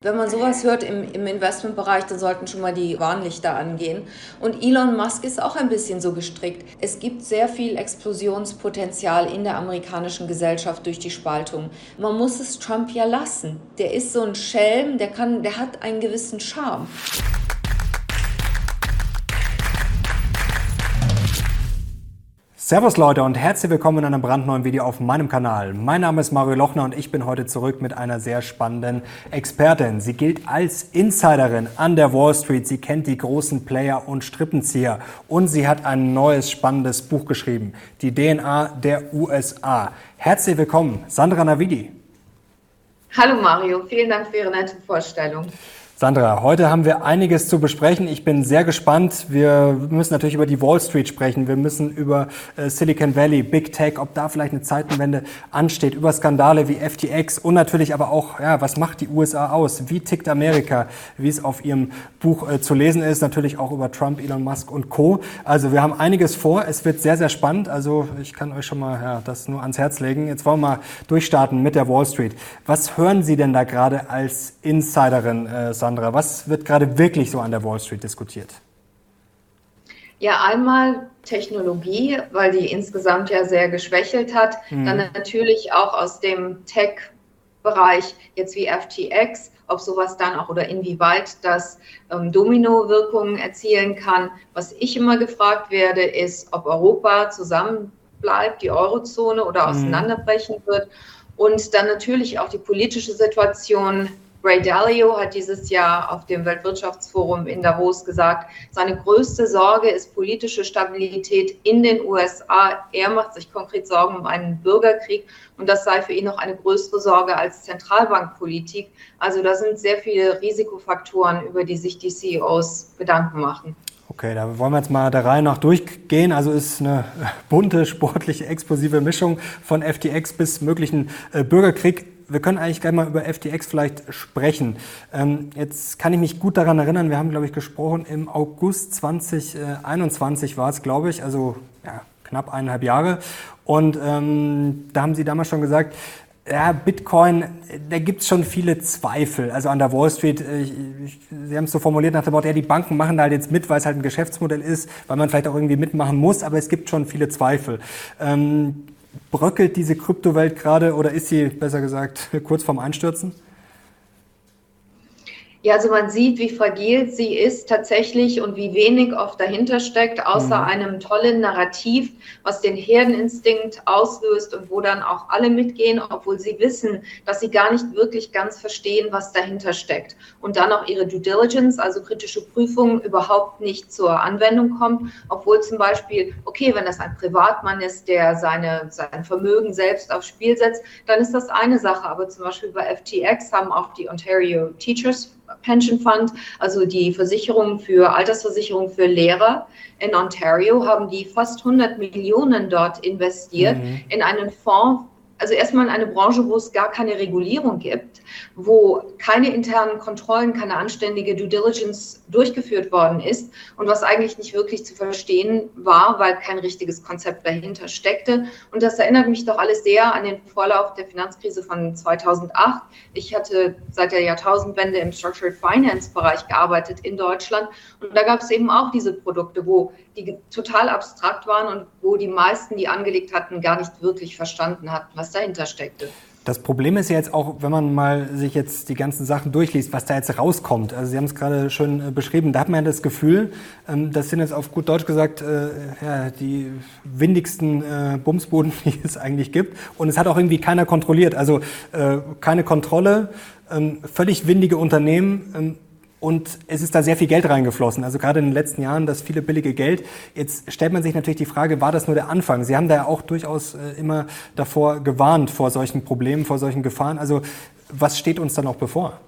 Wenn man sowas hört im, im, Investmentbereich, dann sollten schon mal die Warnlichter angehen. Und Elon Musk ist auch ein bisschen so gestrickt. Es gibt sehr viel Explosionspotenzial in der amerikanischen Gesellschaft durch die Spaltung. Man muss es Trump ja lassen. Der ist so ein Schelm, der kann, der hat einen gewissen Charme. Servus Leute und herzlich willkommen in einem brandneuen Video auf meinem Kanal. Mein Name ist Mario Lochner und ich bin heute zurück mit einer sehr spannenden Expertin. Sie gilt als Insiderin an der Wall Street. Sie kennt die großen Player und Strippenzieher und sie hat ein neues spannendes Buch geschrieben, die DNA der USA. Herzlich willkommen, Sandra Navidi. Hallo Mario, vielen Dank für Ihre nette Vorstellung. Sandra, heute haben wir einiges zu besprechen. Ich bin sehr gespannt. Wir müssen natürlich über die Wall Street sprechen. Wir müssen über äh, Silicon Valley, Big Tech, ob da vielleicht eine Zeitenwende ansteht, über Skandale wie FTX und natürlich aber auch, ja, was macht die USA aus? Wie tickt Amerika? Wie es auf Ihrem Buch äh, zu lesen ist. Natürlich auch über Trump, Elon Musk und Co. Also wir haben einiges vor. Es wird sehr, sehr spannend. Also ich kann euch schon mal ja, das nur ans Herz legen. Jetzt wollen wir mal durchstarten mit der Wall Street. Was hören Sie denn da gerade als Insiderin, äh, Sandra? Sandra? Was wird gerade wirklich so an der Wall Street diskutiert? Ja, einmal Technologie, weil die insgesamt ja sehr geschwächelt hat. Mhm. Dann natürlich auch aus dem Tech-Bereich, jetzt wie FTX, ob sowas dann auch oder inwieweit das ähm, Domino-Wirkungen erzielen kann. Was ich immer gefragt werde, ist, ob Europa zusammenbleibt, die Eurozone oder mhm. auseinanderbrechen wird. Und dann natürlich auch die politische Situation Ray Dalio hat dieses Jahr auf dem Weltwirtschaftsforum in Davos gesagt, seine größte Sorge ist politische Stabilität in den USA. Er macht sich konkret Sorgen um einen Bürgerkrieg und das sei für ihn noch eine größere Sorge als Zentralbankpolitik. Also da sind sehr viele Risikofaktoren, über die sich die CEOs Gedanken machen. Okay, da wollen wir jetzt mal der Reihe nach durchgehen. Also ist eine bunte, sportliche, explosive Mischung von FTX bis möglichen äh, Bürgerkrieg wir können eigentlich gleich mal über FTX vielleicht sprechen. Ähm, jetzt kann ich mich gut daran erinnern, wir haben, glaube ich, gesprochen, im August 2021 war es, glaube ich, also ja, knapp eineinhalb Jahre. Und ähm, da haben Sie damals schon gesagt, ja, Bitcoin, da gibt es schon viele Zweifel. Also an der Wall Street, äh, ich, ich, Sie haben es so formuliert nach dem Wort, ja, die Banken machen da halt jetzt mit, weil es halt ein Geschäftsmodell ist, weil man vielleicht auch irgendwie mitmachen muss, aber es gibt schon viele Zweifel. Ähm, bröckelt diese Kryptowelt gerade oder ist sie, besser gesagt, kurz vorm Einstürzen? Ja, also man sieht, wie fragil sie ist tatsächlich und wie wenig oft dahinter steckt, außer mhm. einem tollen Narrativ, was den Herdeninstinkt auslöst und wo dann auch alle mitgehen, obwohl sie wissen, dass sie gar nicht wirklich ganz verstehen, was dahinter steckt. Und dann auch ihre Due Diligence, also kritische Prüfung, überhaupt nicht zur Anwendung kommt, obwohl zum Beispiel, okay, wenn das ein Privatmann ist, der seine, sein Vermögen selbst aufs Spiel setzt, dann ist das eine Sache. Aber zum Beispiel bei FTX haben auch die Ontario Teachers Pension Fund, also die Versicherung für Altersversicherung für Lehrer in Ontario, haben die fast 100 Millionen dort investiert mhm. in einen Fonds also erstmal in eine Branche, wo es gar keine Regulierung gibt, wo keine internen Kontrollen, keine anständige Due Diligence durchgeführt worden ist und was eigentlich nicht wirklich zu verstehen war, weil kein richtiges Konzept dahinter steckte. Und das erinnert mich doch alles sehr an den Vorlauf der Finanzkrise von 2008. Ich hatte seit der Jahrtausendwende im Structured Finance Bereich gearbeitet in Deutschland und da gab es eben auch diese Produkte, wo die total abstrakt waren und wo die meisten, die angelegt hatten, gar nicht wirklich verstanden hatten, was dahinter steckte. Das Problem ist ja jetzt auch, wenn man mal sich jetzt die ganzen Sachen durchliest, was da jetzt rauskommt. Also Sie haben es gerade schön äh, beschrieben. Da hat man ja das Gefühl, ähm, das sind jetzt auf gut Deutsch gesagt äh, ja, die windigsten äh, Bumsboden, die es eigentlich gibt. Und es hat auch irgendwie keiner kontrolliert. Also keine Kontrolle, ähm, völlig windige Unternehmen. Und es ist da sehr viel Geld reingeflossen. Also gerade in den letzten Jahren das viele billige Geld. Jetzt stellt man sich natürlich die Frage, war das nur der Anfang? Sie haben da ja auch durchaus äh, immer davor gewarnt, vor solchen Problemen, vor solchen Gefahren. Also was steht uns da noch bevor?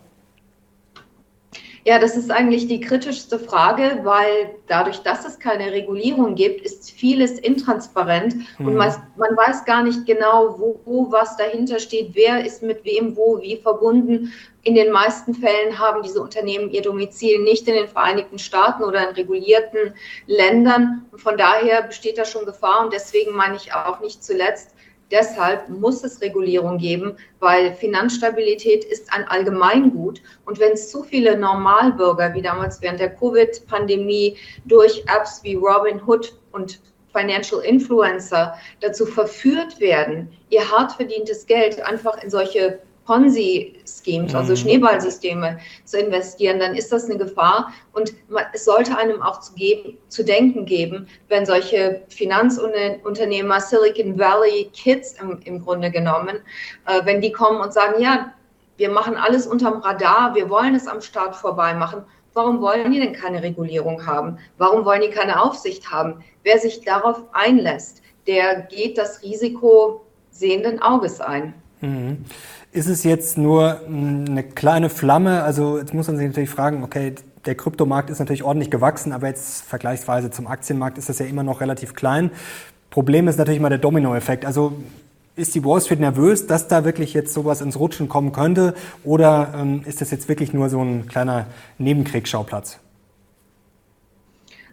Ja, das ist eigentlich die kritischste Frage, weil dadurch, dass es keine Regulierung gibt, ist vieles intransparent mhm. und man, man, weiß gar nicht genau, wo, wo was dahinter steht, wer ist mit wem wo wie verbunden. In den meisten Fällen haben diese Unternehmen ihr Domizil nicht in den Vereinigten Staaten oder in regulierten Ländern. Und von daher besteht da schon Gefahr und deswegen meine ich auch nicht zuletzt, Deshalb muss es Regulierung geben, weil Finanzstabilität ist ein Allgemeingut. Und wenn zu viele Normalbürger, wie damals während der Covid-Pandemie, durch Apps wie Robinhood und Financial Influencer dazu verführt werden, ihr hart verdientes Geld einfach in solche Ponzi-Schemes, also mhm. Schneeballsysteme zu investieren, dann ist das eine Gefahr. Und es sollte einem auch zu, geben, zu denken geben, wenn solche Finanzunternehmer, Silicon Valley Kids im, im Grunde genommen, äh, wenn die kommen und sagen, ja, wir machen alles unterm Radar, wir wollen es am Start vorbei machen. Warum wollen die denn keine Regulierung haben? Warum wollen die keine Aufsicht haben? Wer sich darauf einlässt, der geht das Risiko sehenden Auges ein. Mhm. Ist es jetzt nur eine kleine Flamme? Also jetzt muss man sich natürlich fragen, okay, der Kryptomarkt ist natürlich ordentlich gewachsen, aber jetzt vergleichsweise zum Aktienmarkt ist das ja immer noch relativ klein. Problem ist natürlich mal der Dominoeffekt. Also ist die Wall Street nervös, dass da wirklich jetzt sowas ins Rutschen kommen könnte? Oder ähm, ist das jetzt wirklich nur so ein kleiner Nebenkriegsschauplatz?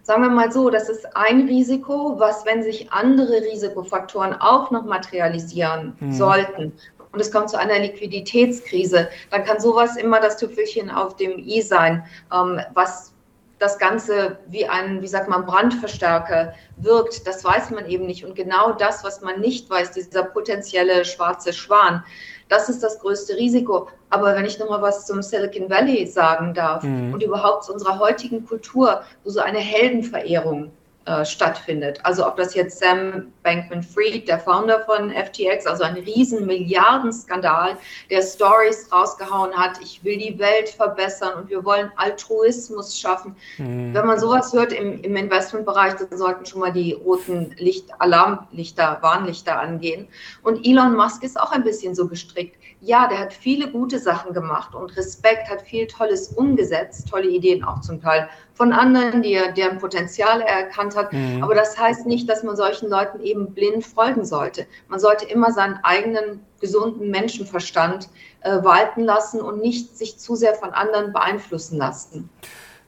Sagen wir mal so, das ist ein Risiko, was, wenn sich andere Risikofaktoren auch noch materialisieren hm. sollten, und es kommt zu einer Liquiditätskrise, dann kann sowas immer das Tüpfelchen auf dem i sein, ähm, was das Ganze wie ein, wie sagt man, Brandverstärker wirkt, das weiß man eben nicht. Und genau das, was man nicht weiß, dieser potenzielle schwarze Schwan, das ist das größte Risiko. Aber wenn ich nochmal was zum Silicon Valley sagen darf mhm. und überhaupt zu unserer heutigen Kultur, wo so eine Heldenverehrung äh, stattfindet. Also ob das jetzt Sam Bankman-Fried, der Founder von FTX, also ein riesen Milliardenskandal, der Stories rausgehauen hat, ich will die Welt verbessern und wir wollen Altruismus schaffen. Mhm. Wenn man sowas hört im, im Investmentbereich, dann sollten schon mal die roten Licht, Alarmlichter, Warnlichter angehen. Und Elon Musk ist auch ein bisschen so gestrickt. Ja, der hat viele gute Sachen gemacht und Respekt hat viel Tolles umgesetzt, tolle Ideen auch zum Teil von anderen, die er, deren Potenzial er erkannt hat. Mhm. Aber das heißt nicht, dass man solchen Leuten eben blind folgen sollte. Man sollte immer seinen eigenen gesunden Menschenverstand äh, walten lassen und nicht sich zu sehr von anderen beeinflussen lassen.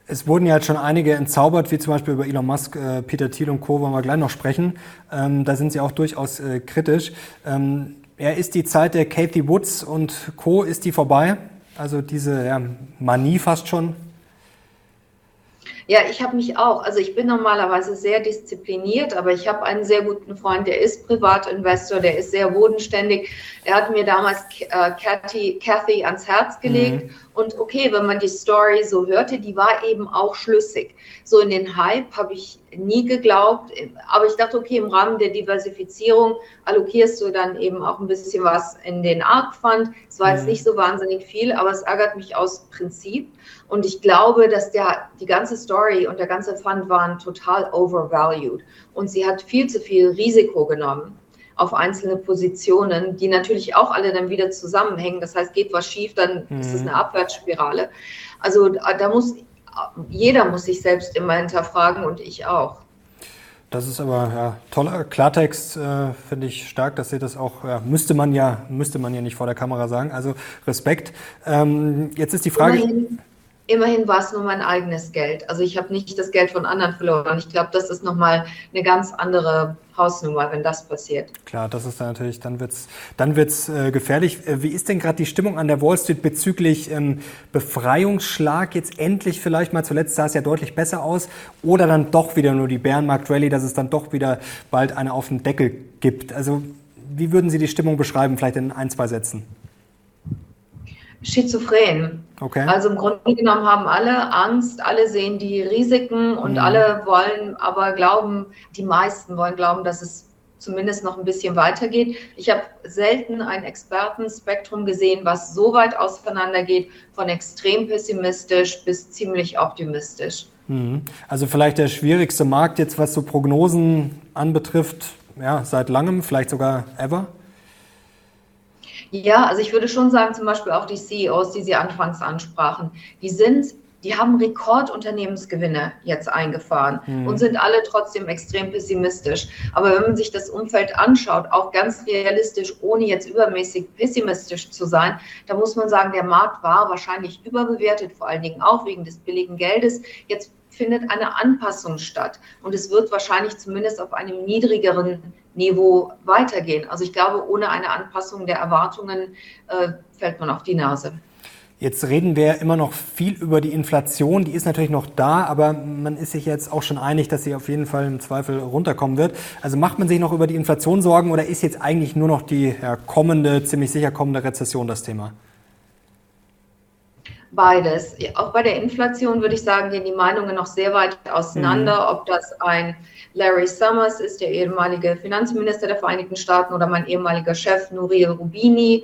Es wurden ja jetzt schon einige entzaubert, wie zum Beispiel über Elon Musk, äh, Peter Thiel und Co. wollen wir gleich noch sprechen. Ähm, da sind Sie auch durchaus äh, kritisch. Ähm, ja, ist die Zeit der Kathy Woods und Co. ist die vorbei? Also diese ja, Manie fast schon? Ja, ich habe mich auch. Also ich bin normalerweise sehr diszipliniert, aber ich habe einen sehr guten Freund, der ist Privatinvestor, der ist sehr bodenständig. Er hat mir damals äh, Kathy, Kathy ans Herz gelegt. Mhm. Und okay, wenn man die Story so hörte, die war eben auch schlüssig. So in den Hype habe ich nie geglaubt, aber ich dachte, okay, im Rahmen der Diversifizierung allokierst du dann eben auch ein bisschen was in den Arc Fund. Es war jetzt mhm. nicht so wahnsinnig viel, aber es ärgert mich aus Prinzip. Und ich glaube, dass der, die ganze Story und der ganze Fund waren total overvalued. Und sie hat viel zu viel Risiko genommen auf einzelne Positionen, die natürlich auch alle dann wieder zusammenhängen. Das heißt, geht was schief, dann mhm. ist es eine Abwärtsspirale. Also da muss jeder muss sich selbst immer hinterfragen und ich auch. Das ist aber ja, toller Klartext, äh, finde ich stark, dass Sie das auch, ja, müsste man ja, müsste man ja nicht vor der Kamera sagen. Also Respekt. Ähm, jetzt ist die Frage. Immerhin, immerhin war es nur mein eigenes Geld. Also ich habe nicht das Geld von anderen verloren. Ich glaube, das ist nochmal eine ganz andere Hausnummer, wenn das passiert. Klar, das ist dann natürlich, dann wird's, dann wird's äh, gefährlich. Äh, wie ist denn gerade die Stimmung an der Wall Street bezüglich ähm, Befreiungsschlag jetzt endlich vielleicht mal? Zuletzt sah es ja deutlich besser aus. Oder dann doch wieder nur die Bärenmarkt-Rallye, dass es dann doch wieder bald eine auf den Deckel gibt. Also wie würden Sie die Stimmung beschreiben, vielleicht in ein, zwei Sätzen? Schizophren. Okay. Also im Grunde genommen haben alle Angst, alle sehen die Risiken und mhm. alle wollen aber glauben, die meisten wollen glauben, dass es zumindest noch ein bisschen weitergeht. Ich habe selten ein Expertenspektrum gesehen, was so weit auseinandergeht, von extrem pessimistisch bis ziemlich optimistisch. Mhm. Also vielleicht der schwierigste Markt jetzt, was so Prognosen anbetrifft, ja, seit langem, vielleicht sogar ever? Ja, also ich würde schon sagen, zum Beispiel auch die CEOs, die Sie anfangs ansprachen, die sind die haben Rekordunternehmensgewinne jetzt eingefahren mhm. und sind alle trotzdem extrem pessimistisch. Aber wenn man sich das Umfeld anschaut, auch ganz realistisch, ohne jetzt übermäßig pessimistisch zu sein, da muss man sagen, der Markt war wahrscheinlich überbewertet, vor allen Dingen auch wegen des billigen Geldes. Jetzt findet eine Anpassung statt. Und es wird wahrscheinlich zumindest auf einem niedrigeren Niveau weitergehen. Also ich glaube, ohne eine Anpassung der Erwartungen äh, fällt man auf die Nase. Jetzt reden wir immer noch viel über die Inflation. Die ist natürlich noch da, aber man ist sich jetzt auch schon einig, dass sie auf jeden Fall im Zweifel runterkommen wird. Also macht man sich noch über die Inflation Sorgen oder ist jetzt eigentlich nur noch die ja, kommende, ziemlich sicher kommende Rezession das Thema? Beides. Auch bei der Inflation würde ich sagen, gehen die Meinungen noch sehr weit auseinander, mhm. ob das ein Larry Summers ist, der ehemalige Finanzminister der Vereinigten Staaten, oder mein ehemaliger Chef Nouriel Rubini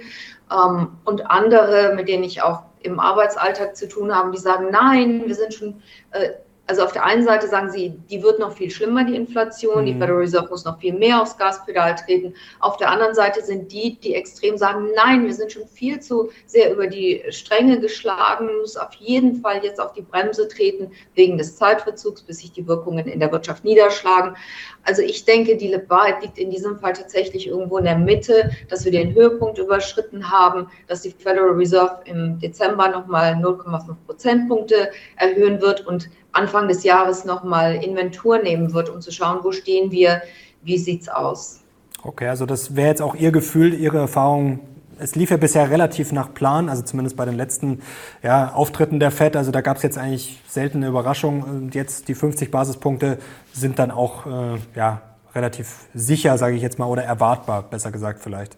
ähm, und andere, mit denen ich auch im Arbeitsalltag zu tun habe, die sagen, nein, wir sind schon äh, also auf der einen Seite sagen sie, die wird noch viel schlimmer, die Inflation, mhm. die Federal Reserve muss noch viel mehr aufs Gaspedal treten. Auf der anderen Seite sind die, die extrem sagen, nein, wir sind schon viel zu sehr über die Stränge geschlagen, muss auf jeden Fall jetzt auf die Bremse treten wegen des Zeitverzugs, bis sich die Wirkungen in der Wirtschaft niederschlagen. Also ich denke, die Wahrheit liegt in diesem Fall tatsächlich irgendwo in der Mitte, dass wir den Höhepunkt überschritten haben, dass die Federal Reserve im Dezember nochmal 0,5 Prozentpunkte erhöhen wird und Anfang des Jahres nochmal Inventur nehmen wird, um zu schauen, wo stehen wir, wie sieht es aus. Okay, also das wäre jetzt auch Ihr Gefühl, Ihre Erfahrung. Es lief ja bisher relativ nach Plan, also zumindest bei den letzten ja, Auftritten der FED. Also da gab es jetzt eigentlich seltene Überraschungen. Und jetzt die 50 Basispunkte sind dann auch äh, ja, relativ sicher, sage ich jetzt mal, oder erwartbar, besser gesagt vielleicht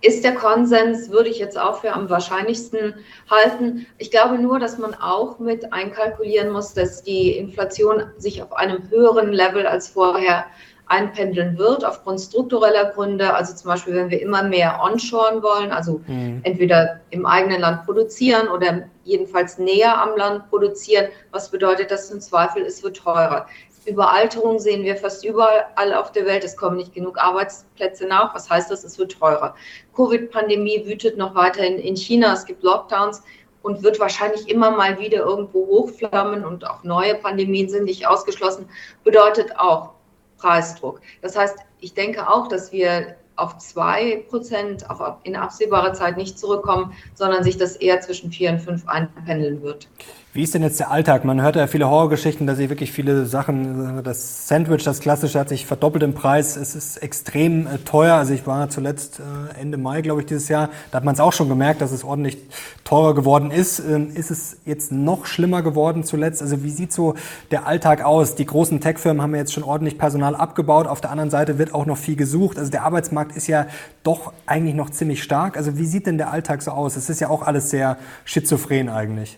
ist der Konsens, würde ich jetzt auch für am wahrscheinlichsten halten. Ich glaube nur, dass man auch mit einkalkulieren muss, dass die Inflation sich auf einem höheren Level als vorher einpendeln wird, aufgrund struktureller Gründe. Also zum Beispiel, wenn wir immer mehr onshoren wollen, also mhm. entweder im eigenen Land produzieren oder jedenfalls näher am Land produzieren, was bedeutet das im Zweifel, es wird teurer. Überalterung sehen wir fast überall auf der Welt. Es kommen nicht genug Arbeitsplätze nach. Was heißt das? Es wird teurer. Covid-Pandemie wütet noch weiterhin in China. Es gibt Lockdowns und wird wahrscheinlich immer mal wieder irgendwo hochflammen und auch neue Pandemien sind nicht ausgeschlossen. Bedeutet auch Preisdruck. Das heißt, ich denke auch, dass wir auf zwei Prozent auch in absehbarer Zeit nicht zurückkommen, sondern sich das eher zwischen vier und fünf einpendeln wird. Wie ist denn jetzt der Alltag? Man hört ja viele Horrorgeschichten, dass sich wirklich viele Sachen, das Sandwich, das klassische, hat sich verdoppelt im Preis. Es ist extrem äh, teuer. Also ich war zuletzt äh, Ende Mai, glaube ich, dieses Jahr. Da hat man es auch schon gemerkt, dass es ordentlich teurer geworden ist. Ähm, ist es jetzt noch schlimmer geworden zuletzt? Also wie sieht so der Alltag aus? Die großen Tech-Firmen haben ja jetzt schon ordentlich Personal abgebaut. Auf der anderen Seite wird auch noch viel gesucht. Also der Arbeitsmarkt ist ja doch eigentlich noch ziemlich stark. Also wie sieht denn der Alltag so aus? Es ist ja auch alles sehr schizophren eigentlich.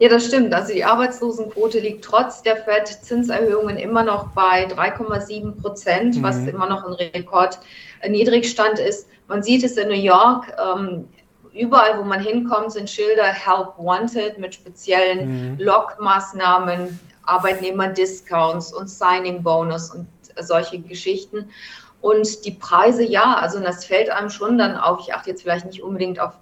Ja, das stimmt. Also die Arbeitslosenquote liegt trotz der FED-Zinserhöhungen immer noch bei 3,7 Prozent, mhm. was immer noch ein Rekordniedrigstand ist. Man sieht es in New York. Ähm, überall, wo man hinkommt, sind Schilder Help Wanted mit speziellen mhm. Lockmaßnahmen, Arbeitnehmer-Discounts und Signing-Bonus und solche Geschichten. Und die Preise, ja, also das fällt einem schon dann auf. Ich achte jetzt vielleicht nicht unbedingt auf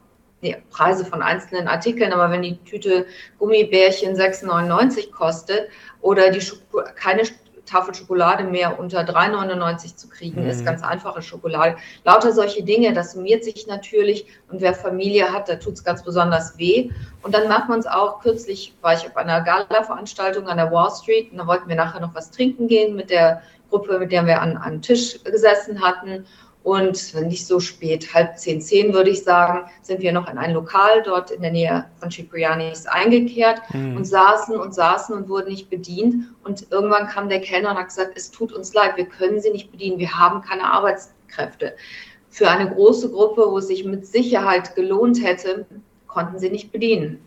die Preise von einzelnen Artikeln, aber wenn die Tüte Gummibärchen 6,99 kostet oder die Schoko keine Tafel Schokolade mehr unter 3,99 zu kriegen mhm. ist, ganz einfache Schokolade. Lauter solche Dinge, das summiert sich natürlich und wer Familie hat, da tut es ganz besonders weh. Und dann macht man es auch, kürzlich war ich auf einer Gala-Veranstaltung an der Wall Street und da wollten wir nachher noch was trinken gehen mit der Gruppe, mit der wir an einem Tisch gesessen hatten und nicht so spät, halb zehn, zehn würde ich sagen, sind wir noch in ein Lokal dort in der Nähe von Ciprianis eingekehrt mhm. und saßen und saßen und wurden nicht bedient. Und irgendwann kam der Kellner und hat gesagt, es tut uns leid, wir können Sie nicht bedienen, wir haben keine Arbeitskräfte. Für eine große Gruppe, wo es sich mit Sicherheit gelohnt hätte, konnten sie nicht bedienen.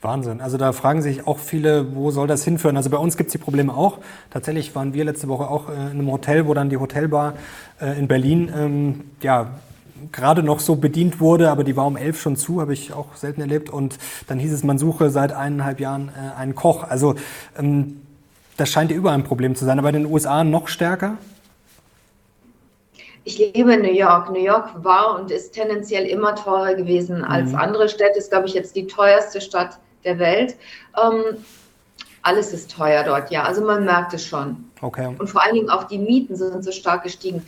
Wahnsinn. Also da fragen sich auch viele, wo soll das hinführen? Also bei uns gibt es die Probleme auch. Tatsächlich waren wir letzte Woche auch äh, in einem Hotel, wo dann die Hotelbar äh, in Berlin ähm, ja, gerade noch so bedient wurde, aber die war um elf schon zu, habe ich auch selten erlebt. Und dann hieß es, man suche seit eineinhalb Jahren äh, einen Koch. Also ähm, das scheint ja überall ein Problem zu sein. Aber in den USA noch stärker? Ich lebe in New York. New York war und ist tendenziell immer teurer gewesen als mhm. andere Städte. Ist, glaube ich, jetzt die teuerste Stadt der Welt. Ähm, alles ist teuer dort, ja. Also man merkt es schon. Okay. Und vor allen Dingen auch die Mieten sind so stark gestiegen.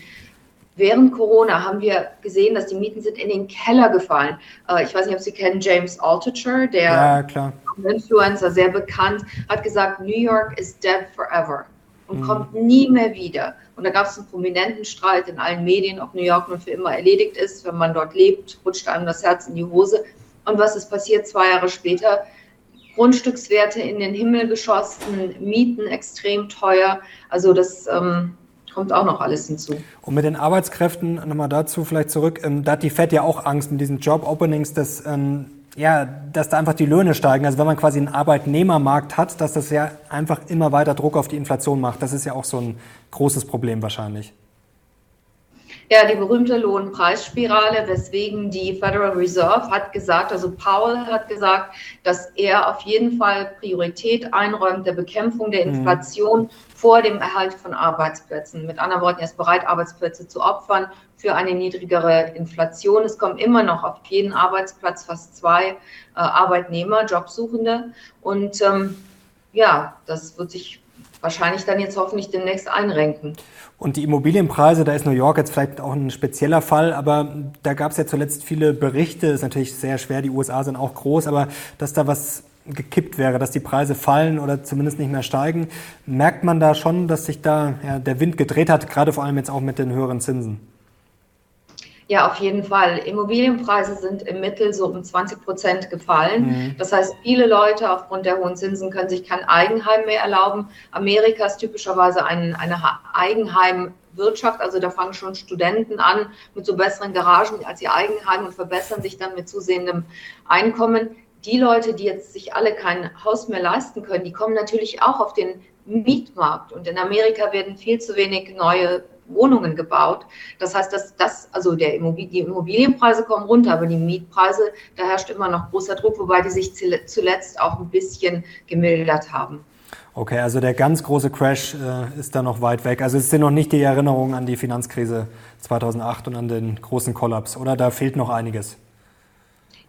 während Corona haben wir gesehen, dass die Mieten sind in den Keller gefallen. Äh, ich weiß nicht, ob Sie kennen James Altucher, der ja, Influencer, sehr bekannt, hat gesagt, New York is dead forever und mhm. kommt nie mehr wieder. Und da gab es einen prominenten Streit in allen Medien, ob New York nun für immer erledigt ist. Wenn man dort lebt, rutscht einem das Herz in die Hose. Und was ist passiert zwei Jahre später? Grundstückswerte in den Himmel geschossen, Mieten extrem teuer. Also das ähm, kommt auch noch alles hinzu. Und mit den Arbeitskräften, nochmal dazu vielleicht zurück, ähm, da hat die FED ja auch Angst mit diesen Job-Openings, dass, ähm, ja, dass da einfach die Löhne steigen. Also wenn man quasi einen Arbeitnehmermarkt hat, dass das ja einfach immer weiter Druck auf die Inflation macht. Das ist ja auch so ein großes Problem wahrscheinlich. Ja, die berühmte Lohnpreisspirale, weswegen die Federal Reserve hat gesagt, also Powell hat gesagt, dass er auf jeden Fall Priorität einräumt der Bekämpfung der mhm. Inflation mhm. vor dem Erhalt von Arbeitsplätzen. Mit anderen Worten, er ist bereit, Arbeitsplätze zu opfern für eine niedrigere Inflation. Es kommen immer noch auf jeden Arbeitsplatz fast zwei äh, Arbeitnehmer, Jobsuchende. Und ähm, ja, das wird sich wahrscheinlich dann jetzt hoffentlich demnächst einrenken. Und die Immobilienpreise, da ist New York jetzt vielleicht auch ein spezieller Fall, aber da gab es ja zuletzt viele Berichte, ist natürlich sehr schwer, die USA sind auch groß, aber dass da was gekippt wäre, dass die Preise fallen oder zumindest nicht mehr steigen, merkt man da schon, dass sich da ja, der Wind gedreht hat, gerade vor allem jetzt auch mit den höheren Zinsen. Ja, auf jeden Fall. Immobilienpreise sind im Mittel so um 20 Prozent gefallen. Mhm. Das heißt, viele Leute aufgrund der hohen Zinsen können sich kein Eigenheim mehr erlauben. Amerika ist typischerweise ein, eine Eigenheimwirtschaft. Also da fangen schon Studenten an mit so besseren Garagen als ihr Eigenheim und verbessern sich dann mit zusehendem Einkommen. Die Leute, die jetzt sich alle kein Haus mehr leisten können, die kommen natürlich auch auf den Mietmarkt. Und in Amerika werden viel zu wenig neue Wohnungen gebaut. Das heißt, dass das, also der Immobilien, die Immobilienpreise kommen runter, aber die Mietpreise, da herrscht immer noch großer Druck, wobei die sich zuletzt auch ein bisschen gemildert haben. Okay, also der ganz große Crash äh, ist da noch weit weg. Also es sind noch nicht die Erinnerungen an die Finanzkrise 2008 und an den großen Kollaps, oder? Da fehlt noch einiges.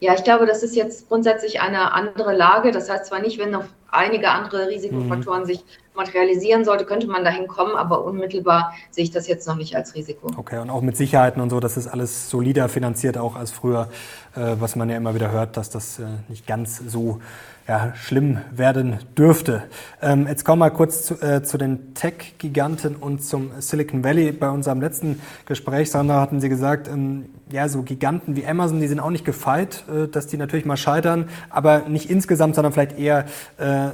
Ja, ich glaube, das ist jetzt grundsätzlich eine andere Lage. Das heißt zwar nicht, wenn noch einige andere Risikofaktoren mhm. sich materialisieren sollte, könnte man dahin kommen, aber unmittelbar sehe ich das jetzt noch nicht als Risiko. Okay, und auch mit Sicherheiten und so, das ist alles solider finanziert auch als früher, äh, was man ja immer wieder hört, dass das äh, nicht ganz so ja, schlimm werden dürfte. Ähm, jetzt kommen wir kurz zu, äh, zu den Tech-Giganten und zum Silicon Valley. Bei unserem letzten Gespräch, Sandra, hatten Sie gesagt, ähm, ja, so Giganten wie Amazon, die sind auch nicht gefeit, äh, dass die natürlich mal scheitern, aber nicht insgesamt, sondern vielleicht eher äh,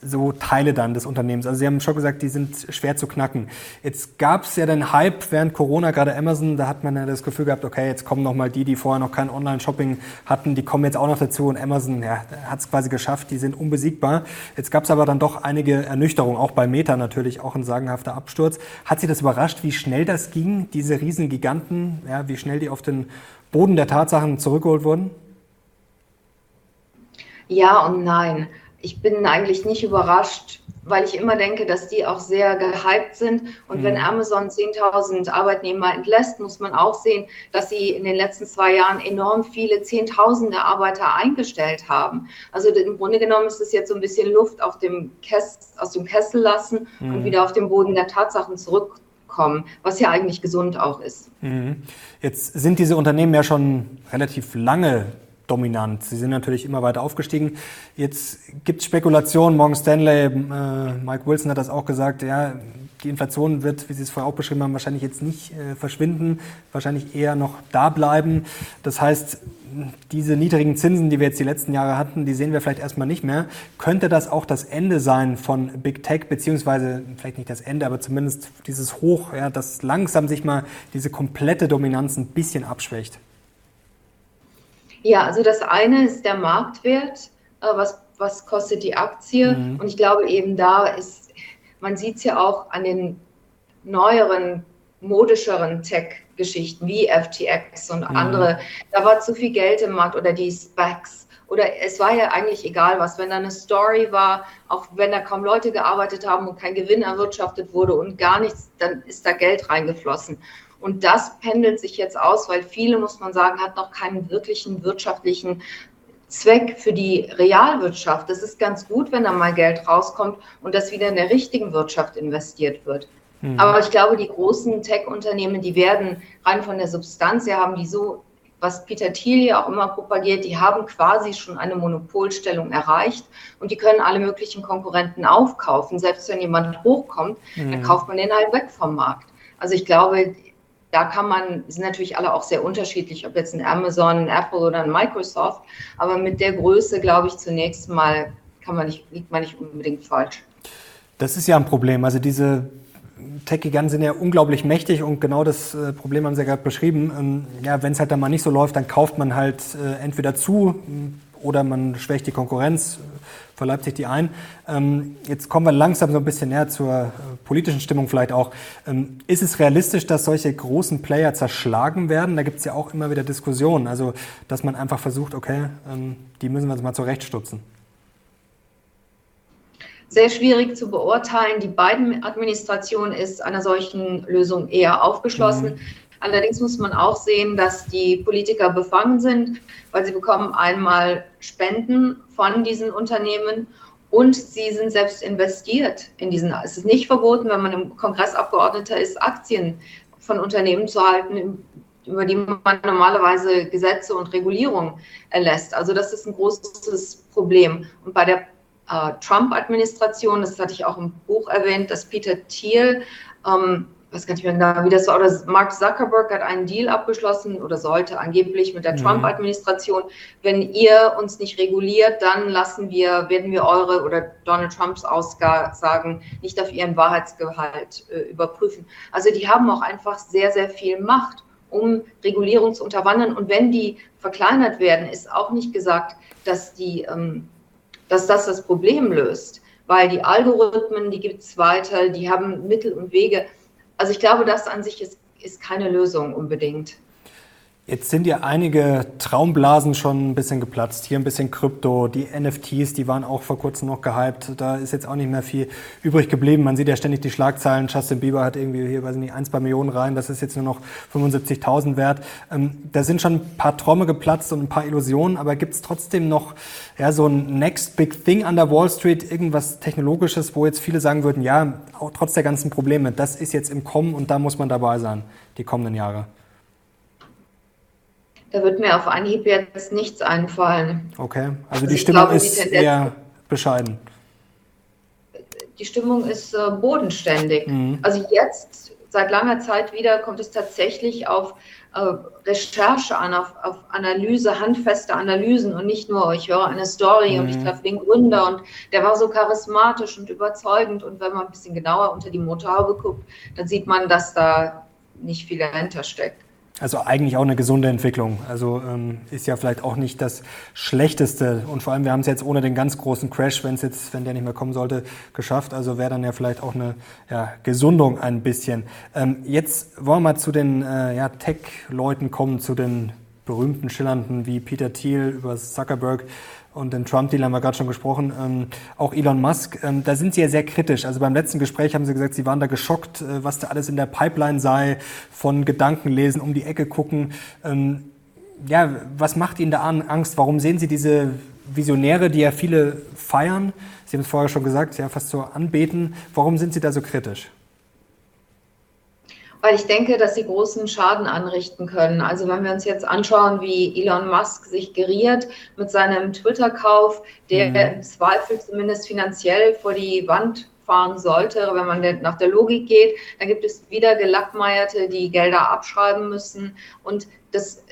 so Teile dann des Unternehmens. Also Sie haben schon gesagt, die sind schwer zu knacken. Jetzt gab es ja den Hype während Corona, gerade Amazon, da hat man ja das Gefühl gehabt, okay, jetzt kommen noch mal die, die vorher noch kein Online-Shopping hatten, die kommen jetzt auch noch dazu und Amazon ja, hat es quasi geschafft, die sind unbesiegbar. Jetzt gab es aber dann doch einige Ernüchterungen, auch bei Meta natürlich, auch ein sagenhafter Absturz. Hat Sie das überrascht, wie schnell das ging, diese riesen Giganten, ja, wie schnell die auf den Boden der Tatsachen zurückgeholt wurden? Ja und nein ich bin eigentlich nicht überrascht, weil ich immer denke, dass die auch sehr gehypt sind. Und mhm. wenn Amazon 10.000 Arbeitnehmer entlässt, muss man auch sehen, dass sie in den letzten zwei Jahren enorm viele Zehntausende Arbeiter eingestellt haben. Also im Grunde genommen ist es jetzt so ein bisschen Luft auf dem Kess, aus dem Kessel lassen mhm. und wieder auf den Boden der Tatsachen zurückkommen, was ja eigentlich gesund auch ist. Mhm. Jetzt sind diese Unternehmen ja schon relativ lange dominant. Sie sind natürlich immer weiter aufgestiegen. Jetzt gibt es Spekulationen, Morgan Stanley, äh, Mike Wilson hat das auch gesagt, ja, die Inflation wird, wie Sie es vorher auch beschrieben haben, wahrscheinlich jetzt nicht äh, verschwinden, wahrscheinlich eher noch da bleiben. Das heißt, diese niedrigen Zinsen, die wir jetzt die letzten Jahre hatten, die sehen wir vielleicht erstmal nicht mehr. Könnte das auch das Ende sein von Big Tech, beziehungsweise vielleicht nicht das Ende, aber zumindest dieses Hoch, ja, dass langsam sich mal diese komplette Dominanz ein bisschen abschwächt? Ja, also das eine ist der Marktwert, äh, was, was kostet die Aktie. Mhm. Und ich glaube eben da ist, man sieht es ja auch an den neueren, modischeren Tech-Geschichten wie FTX und mhm. andere. Da war zu viel Geld im Markt oder die Specs. Oder es war ja eigentlich egal was, wenn da eine Story war, auch wenn da kaum Leute gearbeitet haben und kein Gewinn erwirtschaftet wurde und gar nichts, dann ist da Geld reingeflossen. Und das pendelt sich jetzt aus, weil viele, muss man sagen, hat noch keinen wirklichen wirtschaftlichen Zweck für die Realwirtschaft. Das ist ganz gut, wenn da mal Geld rauskommt und das wieder in der richtigen Wirtschaft investiert wird. Mhm. Aber ich glaube, die großen Tech-Unternehmen, die werden rein von der Substanz her haben die so, was Peter Thiel ja auch immer propagiert, die haben quasi schon eine Monopolstellung erreicht und die können alle möglichen Konkurrenten aufkaufen. Selbst wenn jemand hochkommt, mhm. dann kauft man den halt weg vom Markt. Also ich glaube, da kann man, sind natürlich alle auch sehr unterschiedlich, ob jetzt ein Amazon, ein Apple oder ein Microsoft, aber mit der Größe, glaube ich, zunächst mal kann man nicht, liegt man nicht unbedingt falsch. Das ist ja ein Problem. Also diese Tech-Giganten sind ja unglaublich mächtig und genau das äh, Problem haben Sie ja gerade beschrieben. Ähm, ja, wenn es halt dann mal nicht so läuft, dann kauft man halt äh, entweder zu oder man schwächt die Konkurrenz, verleibt sich die ein. Ähm, jetzt kommen wir langsam so ein bisschen näher zur äh, politischen Stimmung vielleicht auch. Ähm, ist es realistisch, dass solche großen Player zerschlagen werden? Da gibt es ja auch immer wieder Diskussionen. Also, dass man einfach versucht, okay, ähm, die müssen wir uns mal zurechtstutzen. Sehr schwierig zu beurteilen. Die beiden Administration ist einer solchen Lösung eher aufgeschlossen. Mhm. Allerdings muss man auch sehen, dass die Politiker befangen sind, weil sie bekommen einmal Spenden von diesen Unternehmen und sie sind selbst investiert in diesen. Es ist nicht verboten, wenn man im Kongressabgeordneter ist, Aktien von Unternehmen zu halten, über die man normalerweise Gesetze und Regulierung erlässt. Also das ist ein großes Problem. Und bei der äh, Trump-Administration, das hatte ich auch im Buch erwähnt, dass Peter Thiel ähm, weiß gar nicht mehr genau, wie das war, oder Mark Zuckerberg hat einen Deal abgeschlossen oder sollte angeblich mit der mhm. Trump-Administration. Wenn ihr uns nicht reguliert, dann lassen wir, werden wir eure oder Donald Trumps Aussagen nicht auf ihren Wahrheitsgehalt äh, überprüfen. Also die haben auch einfach sehr, sehr viel Macht, um Regulierung zu unterwandern. Und wenn die verkleinert werden, ist auch nicht gesagt, dass die, ähm, dass das das Problem löst weil die Algorithmen, die gibt es weiter, die haben Mittel und Wege. Also ich glaube, das an sich ist, ist keine Lösung unbedingt. Jetzt sind ja einige Traumblasen schon ein bisschen geplatzt. Hier ein bisschen Krypto, die NFTs, die waren auch vor kurzem noch gehypt. Da ist jetzt auch nicht mehr viel übrig geblieben. Man sieht ja ständig die Schlagzeilen. Justin Bieber hat irgendwie hier, weiß ich nicht, ein, zwei Millionen rein. Das ist jetzt nur noch 75.000 wert. Ähm, da sind schon ein paar Träume geplatzt und ein paar Illusionen. Aber gibt es trotzdem noch ja, so ein Next Big Thing an der Wall Street? Irgendwas Technologisches, wo jetzt viele sagen würden, ja, trotz der ganzen Probleme, das ist jetzt im Kommen und da muss man dabei sein, die kommenden Jahre. Da wird mir auf Anhieb jetzt nichts einfallen. Okay, also die Stimmung glaube, ist die eher bescheiden. Die Stimmung ist äh, bodenständig. Mhm. Also jetzt, seit langer Zeit wieder, kommt es tatsächlich auf äh, Recherche an, auf, auf, Analyse, handfeste Analysen und nicht nur, ich höre eine Story mhm. und ich mhm. treffe den Gründer und der war so charismatisch und überzeugend und wenn man ein bisschen genauer unter die Motorhaube guckt, dann sieht man, dass da nicht viel dahinter steckt. Also eigentlich auch eine gesunde Entwicklung. Also ähm, ist ja vielleicht auch nicht das Schlechteste. Und vor allem, wir haben es jetzt ohne den ganz großen Crash, wenn es jetzt, wenn der nicht mehr kommen sollte, geschafft. Also wäre dann ja vielleicht auch eine ja, Gesundung ein bisschen. Ähm, jetzt wollen wir mal zu den äh, ja, Tech-Leuten kommen, zu den berühmten, schillernden wie Peter Thiel über Zuckerberg und den Trump-Deal haben wir gerade schon gesprochen, ähm, auch Elon Musk, ähm, da sind Sie ja sehr kritisch. Also beim letzten Gespräch haben Sie gesagt, Sie waren da geschockt, äh, was da alles in der Pipeline sei, von Gedankenlesen, um die Ecke gucken. Ähm, ja, was macht Ihnen da Angst? Warum sehen Sie diese Visionäre, die ja viele feiern? Sie haben es vorher schon gesagt, ja, fast so anbeten. Warum sind Sie da so kritisch? Weil ich denke, dass sie großen Schaden anrichten können. Also wenn wir uns jetzt anschauen, wie Elon Musk sich geriert mit seinem Twitter-Kauf, der mhm. im Zweifel zumindest finanziell vor die Wand fahren sollte, wenn man nach der Logik geht, dann gibt es wieder Gelackmeierte, die Gelder abschreiben müssen und das,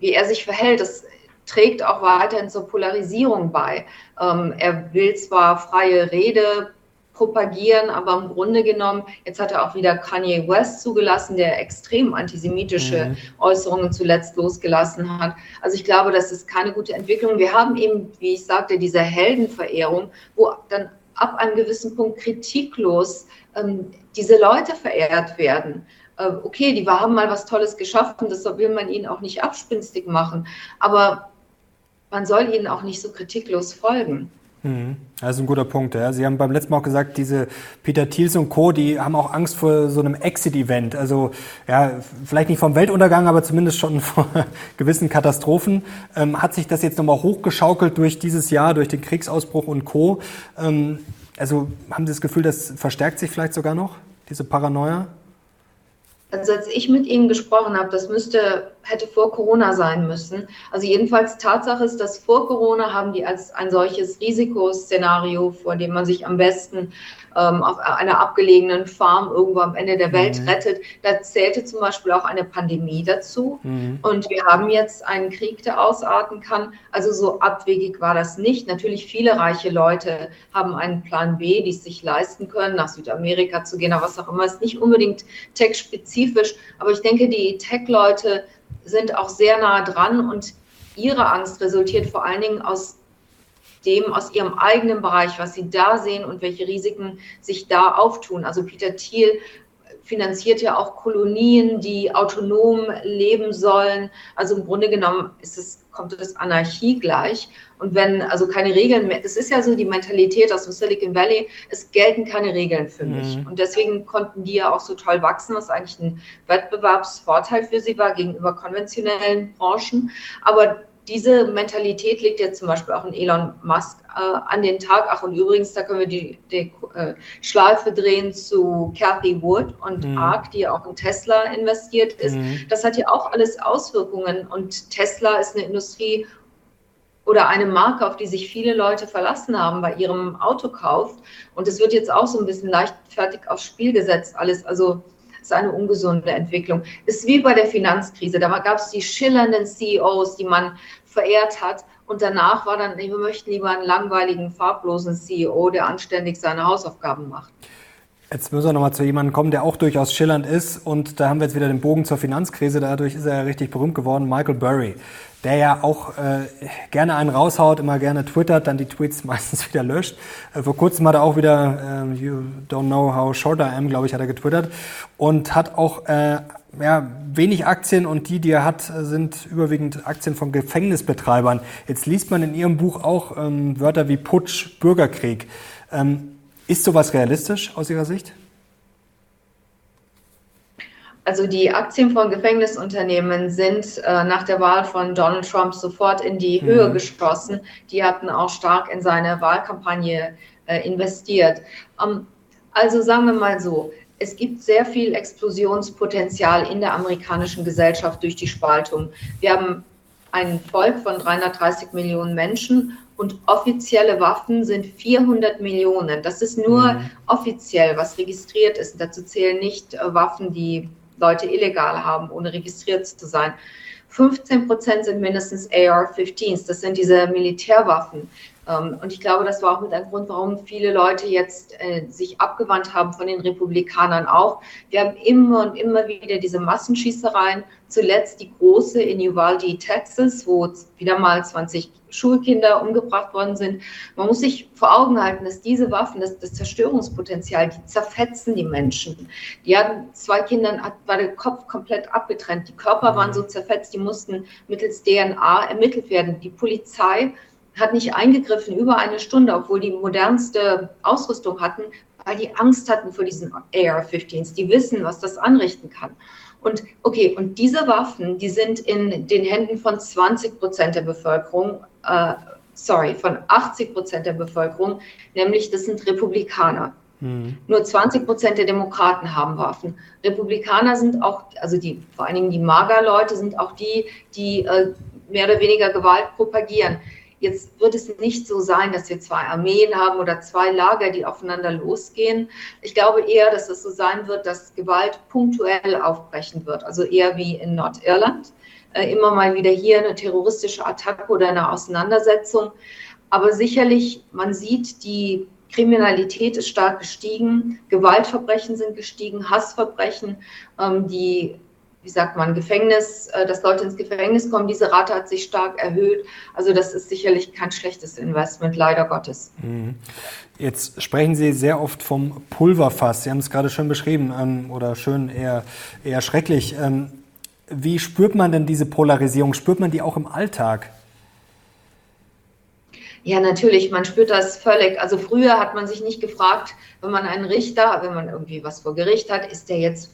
wie er sich verhält, das trägt auch weiterhin zur Polarisierung bei. Ähm, er will zwar freie Rede propagieren, aber im Grunde genommen, jetzt hat er auch wieder Kanye West zugelassen, der extrem antisemitische mhm. Äußerungen zuletzt losgelassen hat. Also ich glaube, das ist keine gute Entwicklung. Wir haben eben, wie ich sagte, diese Heldenverehrung, wo dann ab einem gewissen Punkt kritiklos ähm, diese Leute verehrt werden. Äh, okay, die haben mal was Tolles geschaffen, das will man ihnen auch nicht abspinstig machen, aber man soll ihnen auch nicht so kritiklos folgen. Mhm. Das ist ein guter Punkt. Ja. Sie haben beim letzten Mal auch gesagt, diese Peter Thiels und Co., die haben auch Angst vor so einem Exit-Event. Also ja, vielleicht nicht vom Weltuntergang, aber zumindest schon vor gewissen Katastrophen. Ähm, hat sich das jetzt nochmal hochgeschaukelt durch dieses Jahr, durch den Kriegsausbruch und Co. Ähm, also haben Sie das Gefühl, das verstärkt sich vielleicht sogar noch? diese Paranoia? Also als ich mit Ihnen gesprochen habe, das müsste, hätte vor Corona sein müssen. Also jedenfalls Tatsache ist, dass vor Corona haben die als ein solches Risikoszenario, vor dem man sich am besten ähm, auf einer abgelegenen Farm irgendwo am Ende der Welt mhm. rettet. Da zählte zum Beispiel auch eine Pandemie dazu. Mhm. Und wir haben jetzt einen Krieg, der ausarten kann. Also so abwegig war das nicht. Natürlich viele reiche Leute haben einen Plan B, die es sich leisten können, nach Südamerika zu gehen, oder was auch immer. Ist nicht unbedingt tech-spezifisch, aber ich denke, die Tech-Leute sind auch sehr nah dran und ihre Angst resultiert vor allen Dingen aus dem aus ihrem eigenen Bereich, was sie da sehen und welche Risiken sich da auftun. Also Peter Thiel finanziert ja auch Kolonien, die autonom leben sollen. Also im Grunde genommen ist es, kommt es Anarchie gleich. Und wenn also keine Regeln mehr, das ist ja so die Mentalität aus dem Silicon Valley, es gelten keine Regeln für mich. Mhm. Und deswegen konnten die ja auch so toll wachsen, was eigentlich ein Wettbewerbsvorteil für sie war gegenüber konventionellen Branchen. Aber diese Mentalität liegt jetzt zum Beispiel auch in Elon Musk äh, an den Tag. Ach, und übrigens, da können wir die, die äh, Schleife drehen zu Kathy Wood und mhm. ARK, die auch in Tesla investiert ist. Mhm. Das hat ja auch alles Auswirkungen. Und Tesla ist eine Industrie oder eine Marke, auf die sich viele Leute verlassen haben bei ihrem Autokauf. Und es wird jetzt auch so ein bisschen leichtfertig aufs Spiel gesetzt, alles. Also ist eine ungesunde Entwicklung. Ist wie bei der Finanzkrise. Da gab es die schillernden CEOs, die man verehrt hat. Und danach war dann, wir möchten lieber einen langweiligen, farblosen CEO, der anständig seine Hausaufgaben macht. Jetzt müssen wir nochmal zu jemandem kommen, der auch durchaus schillernd ist. Und da haben wir jetzt wieder den Bogen zur Finanzkrise. Dadurch ist er ja richtig berühmt geworden. Michael Burry, der ja auch äh, gerne einen raushaut, immer gerne twittert, dann die Tweets meistens wieder löscht. Äh, vor kurzem hat er auch wieder äh, You don't know how short I am, glaube ich, hat er getwittert. Und hat auch äh, ja, wenig Aktien und die, die er hat, sind überwiegend Aktien von Gefängnisbetreibern. Jetzt liest man in Ihrem Buch auch ähm, Wörter wie Putsch, Bürgerkrieg. Ähm, ist sowas realistisch aus Ihrer Sicht? Also die Aktien von Gefängnisunternehmen sind äh, nach der Wahl von Donald Trump sofort in die mhm. Höhe geschossen. Die hatten auch stark in seine Wahlkampagne äh, investiert. Ähm, also sagen wir mal so, es gibt sehr viel Explosionspotenzial in der amerikanischen Gesellschaft durch die Spaltung. Wir haben ein Volk von 330 Millionen Menschen und offizielle Waffen sind 400 Millionen. Das ist nur mhm. offiziell, was registriert ist. Dazu zählen nicht äh, Waffen, die Leute illegal haben, ohne registriert zu sein. 15 Prozent sind mindestens AR-15s. Das sind diese Militärwaffen. Ähm, und ich glaube, das war auch mit ein Grund, warum viele Leute jetzt äh, sich abgewandt haben von den Republikanern auch. Wir haben immer und immer wieder diese Massenschießereien. Zuletzt die große in Uvalde, Texas, wo wieder mal 20 Schulkinder umgebracht worden sind. Man muss sich vor Augen halten, dass diese Waffen, das, das Zerstörungspotenzial, die zerfetzen die Menschen. Die hatten zwei Kindern, war der Kopf komplett abgetrennt. Die Körper waren so zerfetzt, die mussten mittels DNA ermittelt werden. Die Polizei hat nicht eingegriffen über eine Stunde, obwohl die modernste Ausrüstung hatten, weil die Angst hatten vor diesen AR-15s. Die wissen, was das anrichten kann. Und okay, und diese Waffen, die sind in den Händen von 20 Prozent der Bevölkerung, äh, sorry, von 80 Prozent der Bevölkerung, nämlich das sind Republikaner. Mhm. Nur 20 Prozent der Demokraten haben Waffen. Republikaner sind auch, also die, vor allen Dingen die Mager-Leute sind auch die, die äh, mehr oder weniger Gewalt propagieren. Jetzt wird es nicht so sein, dass wir zwei Armeen haben oder zwei Lager, die aufeinander losgehen. Ich glaube eher, dass es so sein wird, dass Gewalt punktuell aufbrechen wird, also eher wie in Nordirland. Äh, immer mal wieder hier eine terroristische Attacke oder eine Auseinandersetzung. Aber sicherlich, man sieht, die Kriminalität ist stark gestiegen, Gewaltverbrechen sind gestiegen, Hassverbrechen, ähm, die wie sagt man, Gefängnis, äh, dass Leute ins Gefängnis kommen. Diese Rate hat sich stark erhöht. Also das ist sicherlich kein schlechtes Investment, leider Gottes. Mhm. Jetzt sprechen Sie sehr oft vom Pulverfass. Sie haben es gerade schön beschrieben ähm, oder schön eher, eher schrecklich. Ähm, wie spürt man denn diese Polarisierung? Spürt man die auch im Alltag? Ja, natürlich, man spürt das völlig. Also früher hat man sich nicht gefragt, wenn man einen Richter, wenn man irgendwie was vor Gericht hat, ist der jetzt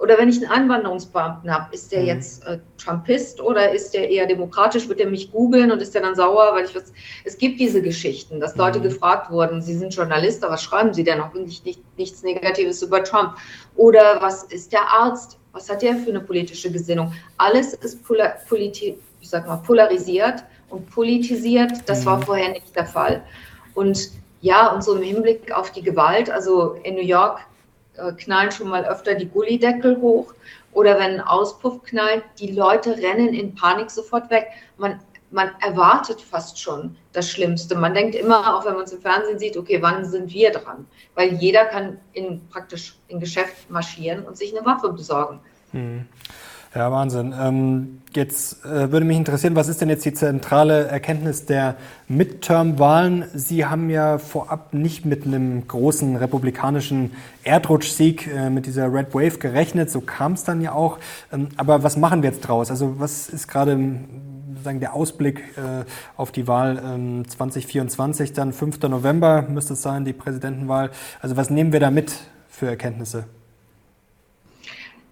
oder wenn ich einen Einwanderungsbeamten habe, ist der mhm. jetzt äh, Trumpist oder ist der eher demokratisch? Wird er mich googeln und ist der dann sauer, weil ich was. Es gibt diese Geschichten, dass Leute mhm. gefragt wurden, Sie sind Journalist, aber was schreiben Sie denn auch nicht, nicht, nichts Negatives über Trump? Oder was ist der Arzt? Was hat der für eine politische Gesinnung? Alles ist polar, politi ich sag mal, polarisiert und politisiert. Das mhm. war vorher nicht der Fall. Und ja, und so im Hinblick auf die Gewalt, also in New York knallen schon mal öfter die Gullideckel hoch oder wenn ein Auspuff knallt, die Leute rennen in Panik sofort weg. Man, man erwartet fast schon das Schlimmste. Man denkt immer, auch wenn man es im Fernsehen sieht, okay, wann sind wir dran? Weil jeder kann in, praktisch in Geschäft marschieren und sich eine Waffe besorgen. Hm. Ja, Wahnsinn. Ähm, jetzt äh, würde mich interessieren, was ist denn jetzt die zentrale Erkenntnis der Midterm-Wahlen? Sie haben ja vorab nicht mit einem großen republikanischen Erdrutschsieg äh, mit dieser Red Wave gerechnet. So kam es dann ja auch. Ähm, aber was machen wir jetzt draus? Also was ist gerade sagen, der Ausblick äh, auf die Wahl ähm, 2024, dann 5. November müsste es sein, die Präsidentenwahl. Also was nehmen wir da mit für Erkenntnisse?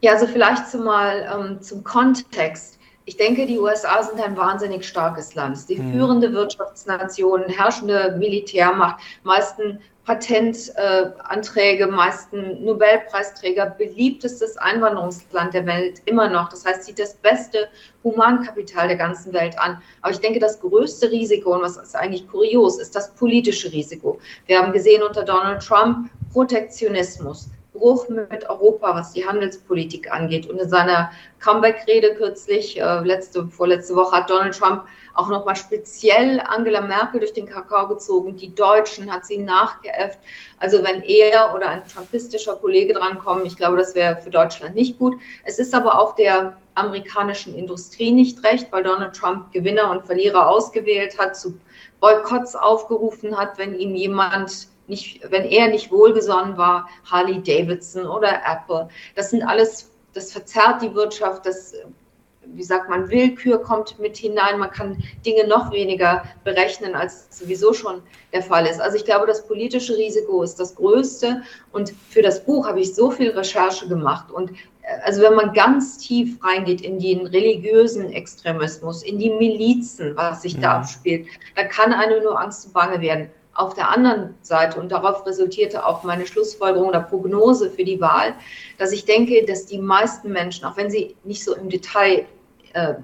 Ja, also vielleicht zumal ähm, zum Kontext. Ich denke, die USA sind ein wahnsinnig starkes Land. Die mhm. führende Wirtschaftsnation, herrschende Militärmacht, meisten Patentanträge, äh, meisten Nobelpreisträger, beliebtestes Einwanderungsland der Welt immer noch. Das heißt, sieht das beste Humankapital der ganzen Welt an. Aber ich denke, das größte Risiko, und was ist eigentlich kurios, ist das politische Risiko. Wir haben gesehen unter Donald Trump Protektionismus. Bruch mit Europa, was die Handelspolitik angeht. Und in seiner Comeback-Rede kürzlich, äh, letzte, vorletzte Woche, hat Donald Trump auch nochmal speziell Angela Merkel durch den Kakao gezogen. Die Deutschen hat sie nachgeäfft. Also wenn er oder ein trumpistischer Kollege drankommen, ich glaube, das wäre für Deutschland nicht gut. Es ist aber auch der amerikanischen Industrie nicht recht, weil Donald Trump Gewinner und Verlierer ausgewählt hat, zu Boykotts aufgerufen hat, wenn ihm jemand nicht, wenn er nicht wohlgesonnen war, Harley Davidson oder Apple. Das sind alles, das verzerrt die Wirtschaft, das, wie sagt man, Willkür kommt mit hinein. Man kann Dinge noch weniger berechnen, als sowieso schon der Fall ist. Also ich glaube, das politische Risiko ist das größte. Und für das Buch habe ich so viel Recherche gemacht. Und äh, also wenn man ganz tief reingeht in den religiösen Extremismus, in die Milizen, was sich ja. da mhm. abspielt, da kann einem nur Angst und Bange werden auf der anderen Seite, und darauf resultierte auch meine Schlussfolgerung oder Prognose für die Wahl, dass ich denke, dass die meisten Menschen, auch wenn sie nicht so im Detail, äh,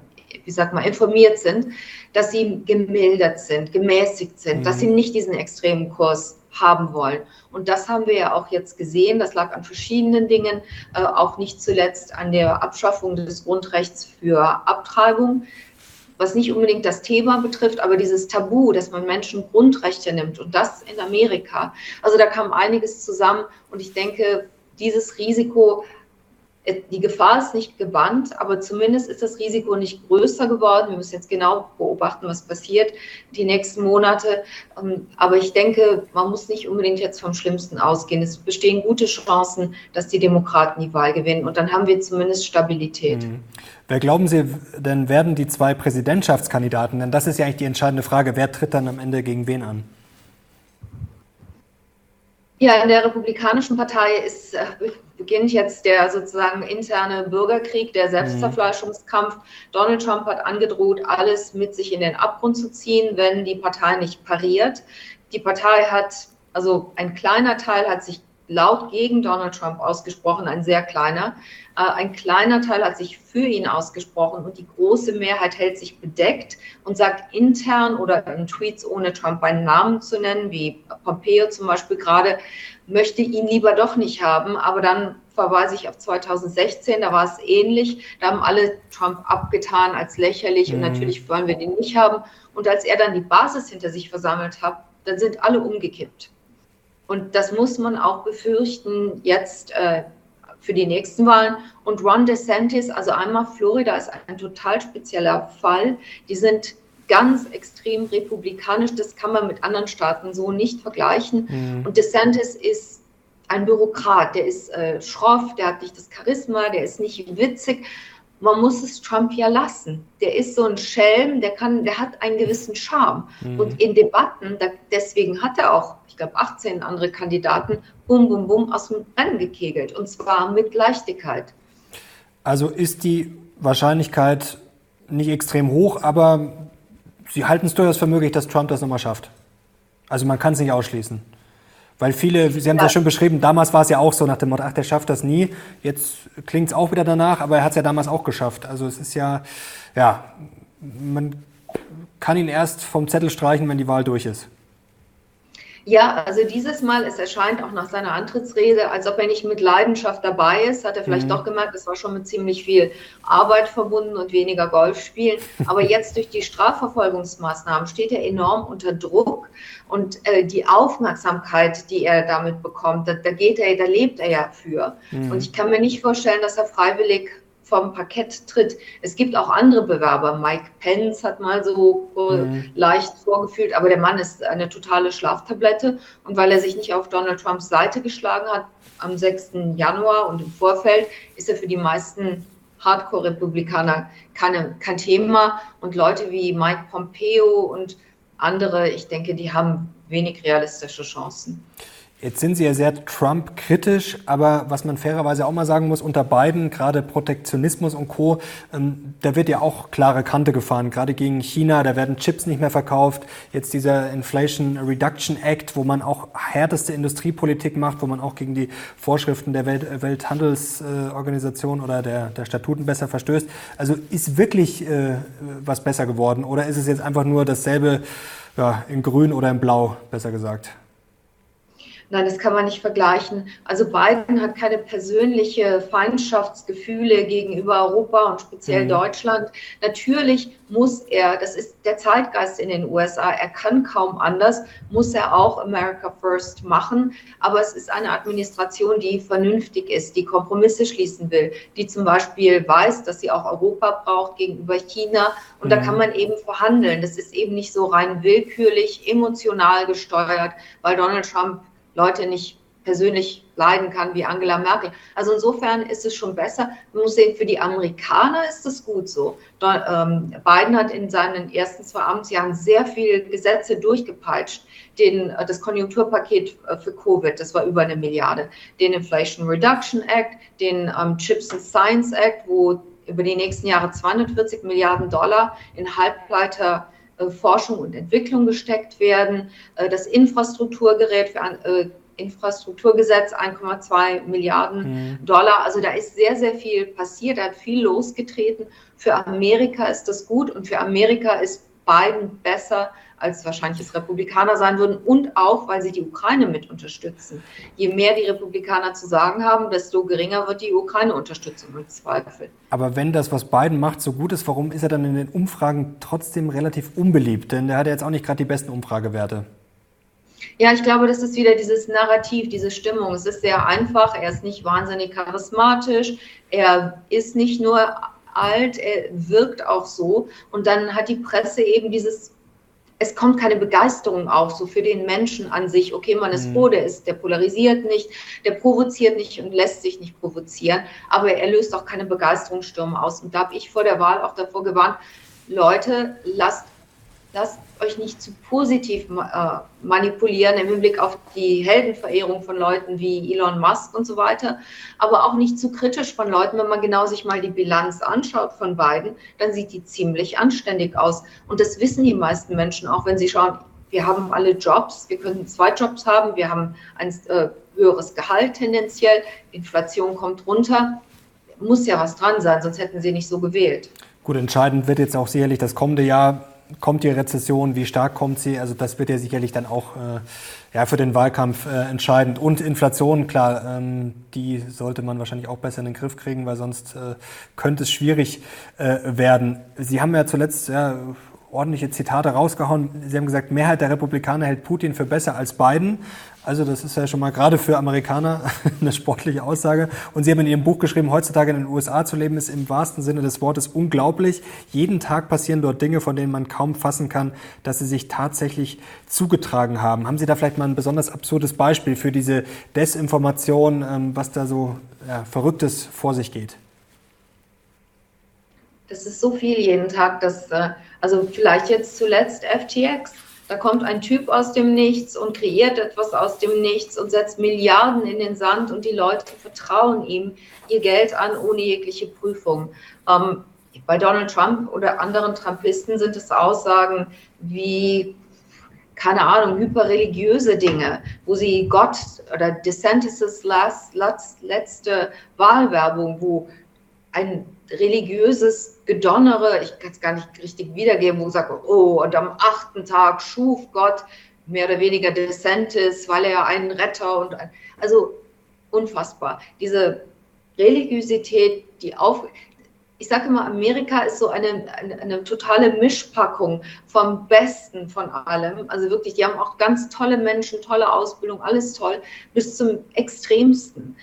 wie sagt man, informiert sind, dass sie gemildert sind, gemäßigt sind, mhm. dass sie nicht diesen extremen Kurs haben wollen. Und das haben wir ja auch jetzt gesehen. Das lag an verschiedenen Dingen, äh, auch nicht zuletzt an der Abschaffung des Grundrechts für Abtreibung was nicht unbedingt das Thema betrifft, aber dieses Tabu, dass man Menschen Grundrechte nimmt und das in Amerika. Also da kam einiges zusammen und ich denke, dieses Risiko die Gefahr ist nicht gebannt, aber zumindest ist das Risiko nicht größer geworden. Wir müssen jetzt genau beobachten, was passiert die nächsten Monate. Ähm, aber ich denke, man muss nicht unbedingt jetzt vom Schlimmsten ausgehen. Es bestehen gute Chancen, dass die Demokraten die Wahl gewinnen. Und dann haben wir zumindest Stabilität. Mhm. Wer glauben Sie denn werden die zwei Präsidentschaftskandidaten? Denn das ist ja eigentlich die entscheidende Frage. Wer tritt dann am Ende gegen wen an? Ja, in der Republikanischen Partei ist, äh, beginnt jetzt der sozusagen interne Bürgerkrieg, der Selbstzerfleischungskampf. Donald Trump hat angedroht, alles mit sich in den Abgrund zu ziehen, wenn die Partei nicht pariert. Die Partei hat, also ein kleiner Teil hat sich laut gegen Donald Trump ausgesprochen, ein sehr kleiner. Äh, ein kleiner Teil hat sich für ihn ausgesprochen und die große Mehrheit hält sich bedeckt und sagt intern oder in Tweets, ohne Trump einen Namen zu nennen, wie Pompeo zum Beispiel gerade, möchte ihn lieber doch nicht haben. Aber dann verweise ich auf 2016, da war es ähnlich. Da haben alle Trump abgetan als lächerlich mhm. und natürlich wollen wir den nicht haben. Und als er dann die Basis hinter sich versammelt hat, dann sind alle umgekippt. Und das muss man auch befürchten jetzt äh, für die nächsten Wahlen. Und Ron DeSantis, also einmal Florida ist ein total spezieller Fall. Die sind ganz extrem republikanisch. Das kann man mit anderen Staaten so nicht vergleichen. Mhm. Und DeSantis ist ein Bürokrat, der ist äh, schroff, der hat nicht das Charisma, der ist nicht witzig. Man muss es Trump ja lassen. Der ist so ein Schelm, der kann, der hat einen gewissen Charme. Mhm. Und in Debatten, da, deswegen hat er auch, ich glaube, 18 andere Kandidaten, bum, bum, bum, aus dem Rennen gekegelt. Und zwar mit Leichtigkeit. Also ist die Wahrscheinlichkeit nicht extrem hoch, aber Sie halten es durchaus für möglich, dass Trump das nochmal schafft. Also man kann es nicht ausschließen. Weil viele, Sie haben es ja. ja schon beschrieben, damals war es ja auch so nach dem Motto, ach, der schafft das nie. Jetzt klingt es auch wieder danach, aber er hat es ja damals auch geschafft. Also es ist ja, ja, man kann ihn erst vom Zettel streichen, wenn die Wahl durch ist. Ja, also dieses Mal, es erscheint auch nach seiner Antrittsrede, als ob er nicht mit Leidenschaft dabei ist. Hat er vielleicht mhm. doch gemerkt, es war schon mit ziemlich viel Arbeit verbunden und weniger Golf spielen. Aber jetzt durch die Strafverfolgungsmaßnahmen steht er enorm unter Druck. Und äh, die Aufmerksamkeit, die er damit bekommt, da, da, geht er, da lebt er ja für. Mhm. Und ich kann mir nicht vorstellen, dass er freiwillig vom Parkett tritt. Es gibt auch andere Bewerber. Mike Pence hat mal so mhm. leicht vorgefühlt, aber der Mann ist eine totale Schlaftablette. Und weil er sich nicht auf Donald Trumps Seite geschlagen hat am 6. Januar und im Vorfeld, ist er für die meisten Hardcore-Republikaner kein Thema. Und Leute wie Mike Pompeo und andere, ich denke, die haben wenig realistische Chancen. Jetzt sind Sie ja sehr Trump-kritisch, aber was man fairerweise auch mal sagen muss, unter beiden, gerade Protektionismus und Co., ähm, da wird ja auch klare Kante gefahren, gerade gegen China, da werden Chips nicht mehr verkauft. Jetzt dieser Inflation Reduction Act, wo man auch härteste Industriepolitik macht, wo man auch gegen die Vorschriften der Welt, Welthandelsorganisation oder der, der Statuten besser verstößt. Also ist wirklich äh, was besser geworden oder ist es jetzt einfach nur dasselbe ja, in grün oder in blau, besser gesagt? Nein, das kann man nicht vergleichen. Also Biden hat keine persönliche Feindschaftsgefühle gegenüber Europa und speziell mhm. Deutschland. Natürlich muss er, das ist der Zeitgeist in den USA, er kann kaum anders, muss er auch America First machen. Aber es ist eine Administration, die vernünftig ist, die Kompromisse schließen will, die zum Beispiel weiß, dass sie auch Europa braucht gegenüber China. Und mhm. da kann man eben verhandeln. Das ist eben nicht so rein willkürlich, emotional gesteuert, weil Donald Trump Leute nicht persönlich leiden kann wie Angela Merkel. Also insofern ist es schon besser. Man muss sehen, für die Amerikaner ist es gut so. Ähm, Biden hat in seinen ersten zwei Amtsjahren sehr viele Gesetze durchgepeitscht. Den, äh, das Konjunkturpaket äh, für Covid, das war über eine Milliarde. Den Inflation Reduction Act, den ähm, Chips and Science Act, wo über die nächsten Jahre 240 Milliarden Dollar in Halbleiter Forschung und Entwicklung gesteckt werden. Äh, das Infrastrukturgerät für äh, Infrastrukturgesetz 1,2 Milliarden mhm. Dollar. Also da ist sehr, sehr viel passiert, da hat viel losgetreten. Für Amerika ist das gut und für Amerika ist Biden besser als wahrscheinlich es Republikaner sein würden und auch, weil sie die Ukraine mit unterstützen. Je mehr die Republikaner zu sagen haben, desto geringer wird die Ukraine-Unterstützung im Zweifel. Aber wenn das, was Biden macht, so gut ist, warum ist er dann in den Umfragen trotzdem relativ unbeliebt? Denn der hat ja jetzt auch nicht gerade die besten Umfragewerte. Ja, ich glaube, das ist wieder dieses Narrativ, diese Stimmung. Es ist sehr einfach. Er ist nicht wahnsinnig charismatisch. Er ist nicht nur alt, er wirkt auch so. Und dann hat die Presse eben dieses es kommt keine Begeisterung auf, so für den Menschen an sich. Okay, man ist mhm. froh, der ist, der polarisiert nicht, der provoziert nicht und lässt sich nicht provozieren, aber er löst auch keine Begeisterungsstürme aus. Und da habe ich vor der Wahl auch davor gewarnt, Leute, lasst lasst euch nicht zu positiv äh, manipulieren im Hinblick auf die Heldenverehrung von Leuten wie Elon Musk und so weiter, aber auch nicht zu kritisch von Leuten. Wenn man genau sich mal die Bilanz anschaut von beiden, dann sieht die ziemlich anständig aus. Und das wissen die meisten Menschen auch, wenn sie schauen, wir haben alle Jobs, wir können zwei Jobs haben, wir haben ein äh, höheres Gehalt tendenziell, Inflation kommt runter, muss ja was dran sein, sonst hätten sie nicht so gewählt. Gut, entscheidend wird jetzt auch sicherlich das kommende Jahr kommt die Rezession, wie stark kommt sie? Also das wird ja sicherlich dann auch äh, ja, für den Wahlkampf äh, entscheidend. Und Inflation, klar, ähm, die sollte man wahrscheinlich auch besser in den Griff kriegen, weil sonst äh, könnte es schwierig äh, werden. Sie haben ja zuletzt ja, ordentliche Zitate rausgehauen. Sie haben gesagt, Mehrheit der Republikaner hält Putin für besser als Biden. Also das ist ja schon mal gerade für Amerikaner eine sportliche Aussage. Und Sie haben in Ihrem Buch geschrieben, heutzutage in den USA zu leben ist im wahrsten Sinne des Wortes unglaublich. Jeden Tag passieren dort Dinge, von denen man kaum fassen kann, dass sie sich tatsächlich zugetragen haben. Haben Sie da vielleicht mal ein besonders absurdes Beispiel für diese Desinformation, ähm, was da so ja, Verrücktes vor sich geht? Das ist so viel jeden Tag, dass, äh, also vielleicht jetzt zuletzt FTX Da kommt ein Typ aus dem Nichts und kreiert etwas aus dem Nichts und setzt Milliarden in den Sand und die Leute vertrauen ihm ihr Geld an ohne jegliche Prüfung. Ähm, bei Donald Trump oder anderen Trumpisten sind es Aussagen wie keine Ahnung, hyperreligiöse Dinge, wo sie Gott oder DeSantis' last, last, letzte Wahlwerbung, wo ein religiöses Gedonnere, ich kann es gar nicht richtig wiedergeben, wo sagt, oh, und am achten Tag schuf Gott mehr oder weniger DeSantis, weil er einen Retter und ein, also unfassbar. Diese Religiosität, die auf, ich sage immer, Amerika ist so eine, eine, eine, totale Mischpackung vom Besten von allem. Also wirklich, die haben auch ganz tolle Menschen, tolle Ausbildung, alles toll, bis zum Extremsten.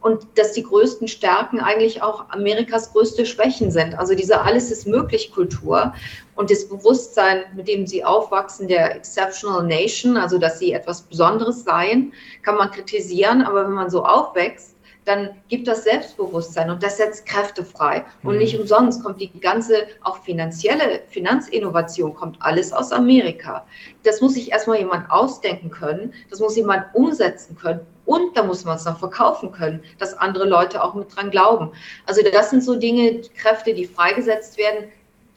Und dass die größten Stärken eigentlich auch Amerikas größte Schwächen sind. Also diese Alles ist möglich Kultur und das Bewusstsein, mit dem sie aufwachsen, der Exceptional Nation, also dass sie etwas Besonderes seien, kann man kritisieren, aber wenn man so aufwächst, dann gibt das Selbstbewusstsein und das setzt Kräfte frei. Und mhm. nicht umsonst kommt die ganze, auch finanzielle Finanzinnovation, kommt alles aus Amerika. Das muss sich erstmal jemand ausdenken können, das muss jemand umsetzen können und da muss man es noch verkaufen können, dass andere Leute auch mit dran glauben. Also das sind so Dinge, Kräfte, die freigesetzt werden,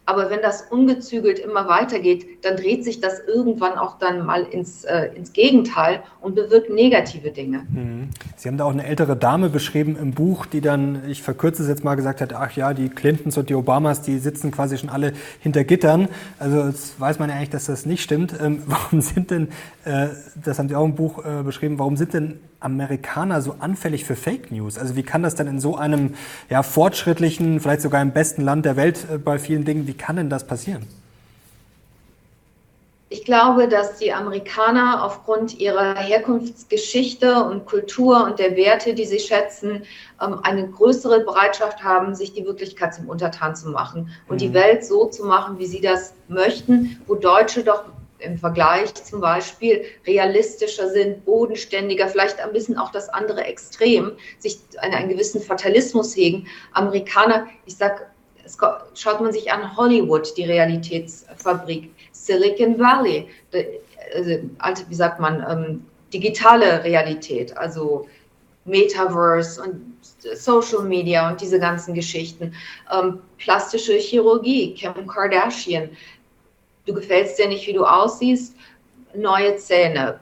aber wenn das ungezügelt immer weitergeht, dann dreht sich das irgendwann auch dann mal ins, äh, ins Gegenteil und bewirkt negative Dinge. Mhm. Sie haben da auch eine ältere Dame beschrieben im Buch, die dann, ich verkürze es jetzt mal, gesagt hat, ach ja, die Clintons und die Obamas, die sitzen quasi schon alle hinter Gittern. Also jetzt weiß man ja eigentlich, dass das nicht stimmt. Ähm, warum sind denn, äh, das haben Sie auch im Buch äh, beschrieben, warum sind denn Amerikaner so anfällig für Fake News? Also wie kann das denn in so einem ja, fortschrittlichen, vielleicht sogar im besten Land der Welt äh, bei vielen Dingen, wie kann denn das passieren? Ich glaube, dass die Amerikaner aufgrund ihrer Herkunftsgeschichte und Kultur und der Werte, die sie schätzen, ähm, eine größere Bereitschaft haben, sich die Wirklichkeit zum Untertan zu machen und mhm. die Welt so zu machen, wie sie das möchten, wo Deutsche doch im Vergleich zum Beispiel realistischer sind, bodenständiger, vielleicht ein bisschen auch das andere Extrem, sich einen, einen gewissen Fatalismus hegen. Amerikaner, ich sag, schaut man sich an Hollywood, die Realitätsfabrik, Silicon Valley, also, wie sagt man, ähm, digitale Realität, also Metaverse und Social Media und diese ganzen Geschichten, ähm, plastische Chirurgie, Kim Kardashian, du gefällst dir nicht, wie du aussiehst, neue Zähne,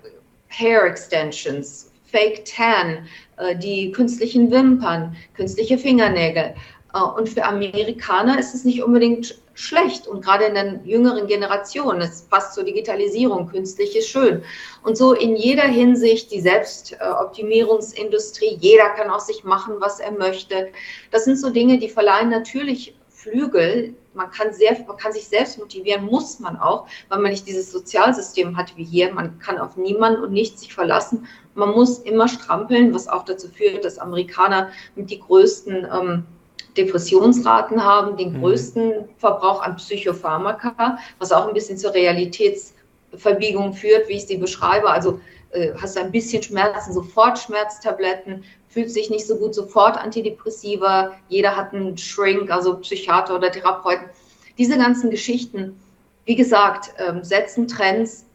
Hair Extensions, Fake Tan, äh, die künstlichen Wimpern, künstliche Fingernägel. Äh, und für Amerikaner ist es nicht unbedingt schlecht und gerade in den jüngeren Generationen, es passt zur Digitalisierung, künstlich ist schön. Und so in jeder Hinsicht die Selbstoptimierungsindustrie, jeder kann aus sich machen, was er möchte. Das sind so Dinge, die verleihen natürlich Flügel man kann, sehr, man kann sich selbst motivieren, muss man auch, weil man nicht dieses Sozialsystem hat wie hier. Man kann auf niemanden und nichts sich verlassen. Man muss immer strampeln, was auch dazu führt, dass Amerikaner mit die größten ähm, Depressionsraten haben, den mhm. größten Verbrauch an Psychopharmaka, was auch ein bisschen zur Realitätsverbiegung führt, wie ich sie beschreibe. Also äh, hast du ein bisschen Schmerzen, sofort Schmerztabletten, fühlt sich nicht so gut, sofort Antidepressiva, jeder hat einen Shrink, also Psychiater oder Therapeuten. Diese ganzen Geschichten, wie gesagt, ähm, setzen Trends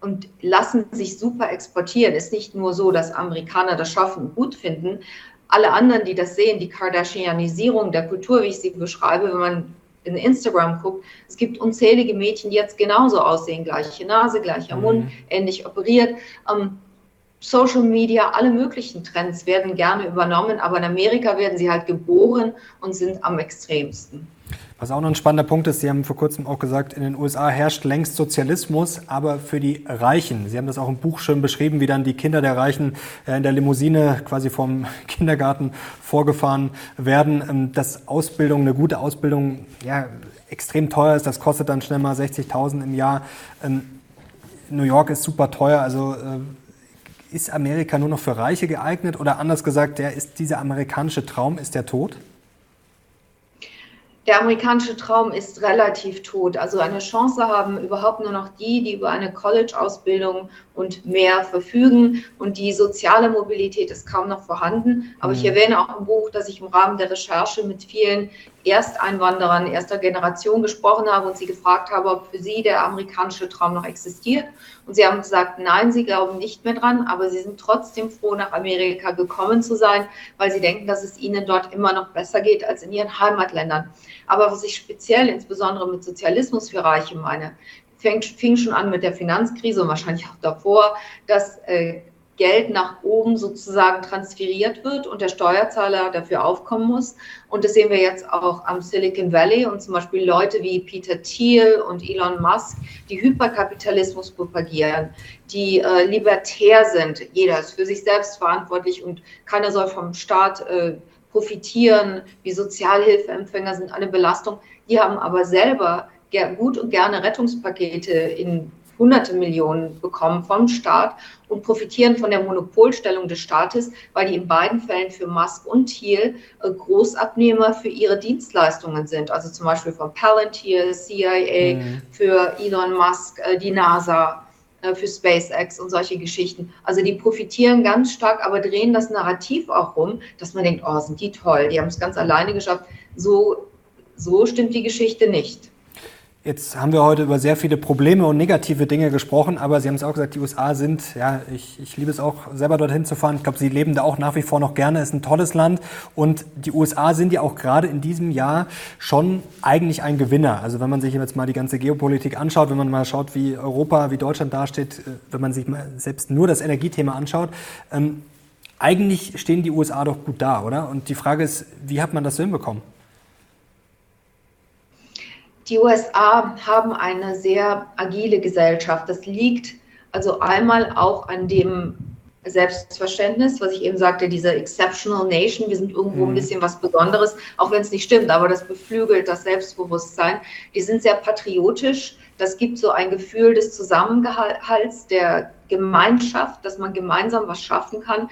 und lassen sich super exportieren. Ist nicht nur so, dass Amerikaner das schaffen und gut finden. Alle anderen, die das sehen, die Kardashianisierung der Kultur, wie ich sie beschreibe, wenn man in Instagram guckt, es gibt unzählige Mädchen, die jetzt genauso aussehen, gleiche Nase, gleicher Mund, mhm. ähnlich operiert. Ähm, Social Media, alle möglichen Trends werden gerne übernommen, aber in Amerika werden sie halt geboren und sind am extremsten. Was auch noch ein spannender Punkt ist, Sie haben vor kurzem auch gesagt, in den USA herrscht längst Sozialismus, aber für die Reichen. Sie haben das auch im Buch schön beschrieben, wie dann die Kinder der Reichen äh, in der Limousine quasi vom Kindergarten vorgefahren werden. Ähm, dass Ausbildung, eine gute Ausbildung, ja, extrem teuer ist. Das kostet dann schnell mal 60.000 im Jahr. Ähm, New York ist super teuer, also äh, ist Amerika nur noch für Reiche geeignet oder anders gesagt, der ist dieser amerikanische Traum, ist der tot? Der amerikanische Traum ist relativ tot. Also eine Chance haben überhaupt nur noch die, die über eine College-Ausbildung und mehr verfügen. Und die soziale Mobilität ist kaum noch vorhanden. Aber mhm. ich erwähne auch im Buch, dass ich im Rahmen der Recherche mit vielen Ersteinwanderern erster Generation gesprochen habe und sie gefragt habe, ob für sie der amerikanische Traum noch existiert. Und sie haben gesagt, nein, sie glauben nicht mehr dran, aber sie sind trotzdem froh, nach Amerika gekommen zu sein, weil sie denken, dass es ihnen dort immer noch besser geht als in ihren Heimatländern. Aber was ich speziell, insbesondere mit Sozialismus für Reiche meine, fängt, fing schon an mit der Finanzkrise und wahrscheinlich auch davor, dass äh, Geld nach oben sozusagen transferiert wird und der Steuerzahler dafür aufkommen muss. Und das sehen wir jetzt auch am Silicon Valley und zum Beispiel Leute wie Peter Thiel und Elon Musk, die Hyperkapitalismus propagieren, die äh, libertär sind. Jeder ist für sich selbst verantwortlich und keiner soll vom Staat äh, profitieren. Wie Sozialhilfeempfänger sind eine Belastung. Die haben aber selber gut und gerne Rettungspakete in hunderte Millionen bekommen vom Staat und profitieren von der Monopolstellung des Staates, weil die in beiden Fällen für Musk und Thiel äh, Großabnehmer für ihre Dienstleistungen sind. Also zum Beispiel von Palantir, CIA, mhm. für Elon Musk, äh, die NASA, äh, für SpaceX und solche Geschichten. Also die profitieren ganz stark, aber drehen das Narrativ auch rum, dass man denkt, oh, sind die toll, die haben es ganz alleine geschafft. So, so stimmt die Geschichte nicht. Jetzt haben wir heute über sehr viele Probleme und negative Dinge gesprochen, aber Sie haben es auch gesagt, die USA sind, ja, ich, ich liebe es auch, selber dorthin zu fahren. Ich glaube, Sie leben da auch nach wie vor noch gerne, ist ein tolles Land. Und die USA sind ja auch gerade in diesem Jahr schon eigentlich ein Gewinner. Also wenn man sich jetzt mal die ganze Geopolitik anschaut, wenn man mal schaut, wie Europa, wie Deutschland dasteht, äh, wenn man sich mal selbst nur das Energiethema anschaut, ähm, eigentlich stehen die USA doch gut da, oder? Und die Frage ist, wie hat man das so hinbekommen? Die USA haben eine sehr agile Gesellschaft. Das liegt also einmal auch an dem Selbstverständnis, was ich eben sagte, dieser Exceptional Nation. Wir sind irgendwo ein mhm. bisschen was Besonderes, auch wenn es nicht stimmt, aber das beflügelt das Selbstbewusstsein. Die sind sehr patriotisch. Das gibt so ein Gefühl des Zusammenhalts, der Gemeinschaft, dass man gemeinsam was schaffen kann.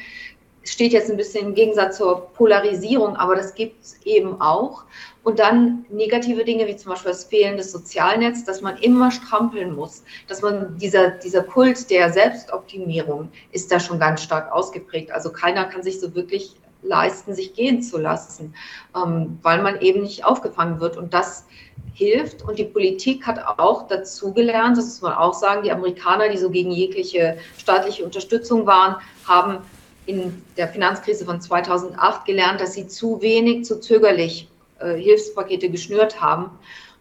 Steht jetzt ein bisschen im Gegensatz zur Polarisierung, aber das gibt es eben auch. Und dann negative Dinge wie zum Beispiel das Fehlen des Sozialnetz, dass man immer strampeln muss, dass man dieser, dieser Kult der Selbstoptimierung ist da schon ganz stark ausgeprägt. Also keiner kann sich so wirklich leisten, sich gehen zu lassen, ähm, weil man eben nicht aufgefangen wird. Und das hilft. Und die Politik hat auch dazugelernt, das muss man auch sagen, die Amerikaner, die so gegen jegliche staatliche Unterstützung waren, haben in der Finanzkrise von 2008 gelernt, dass sie zu wenig, zu zögerlich äh, Hilfspakete geschnürt haben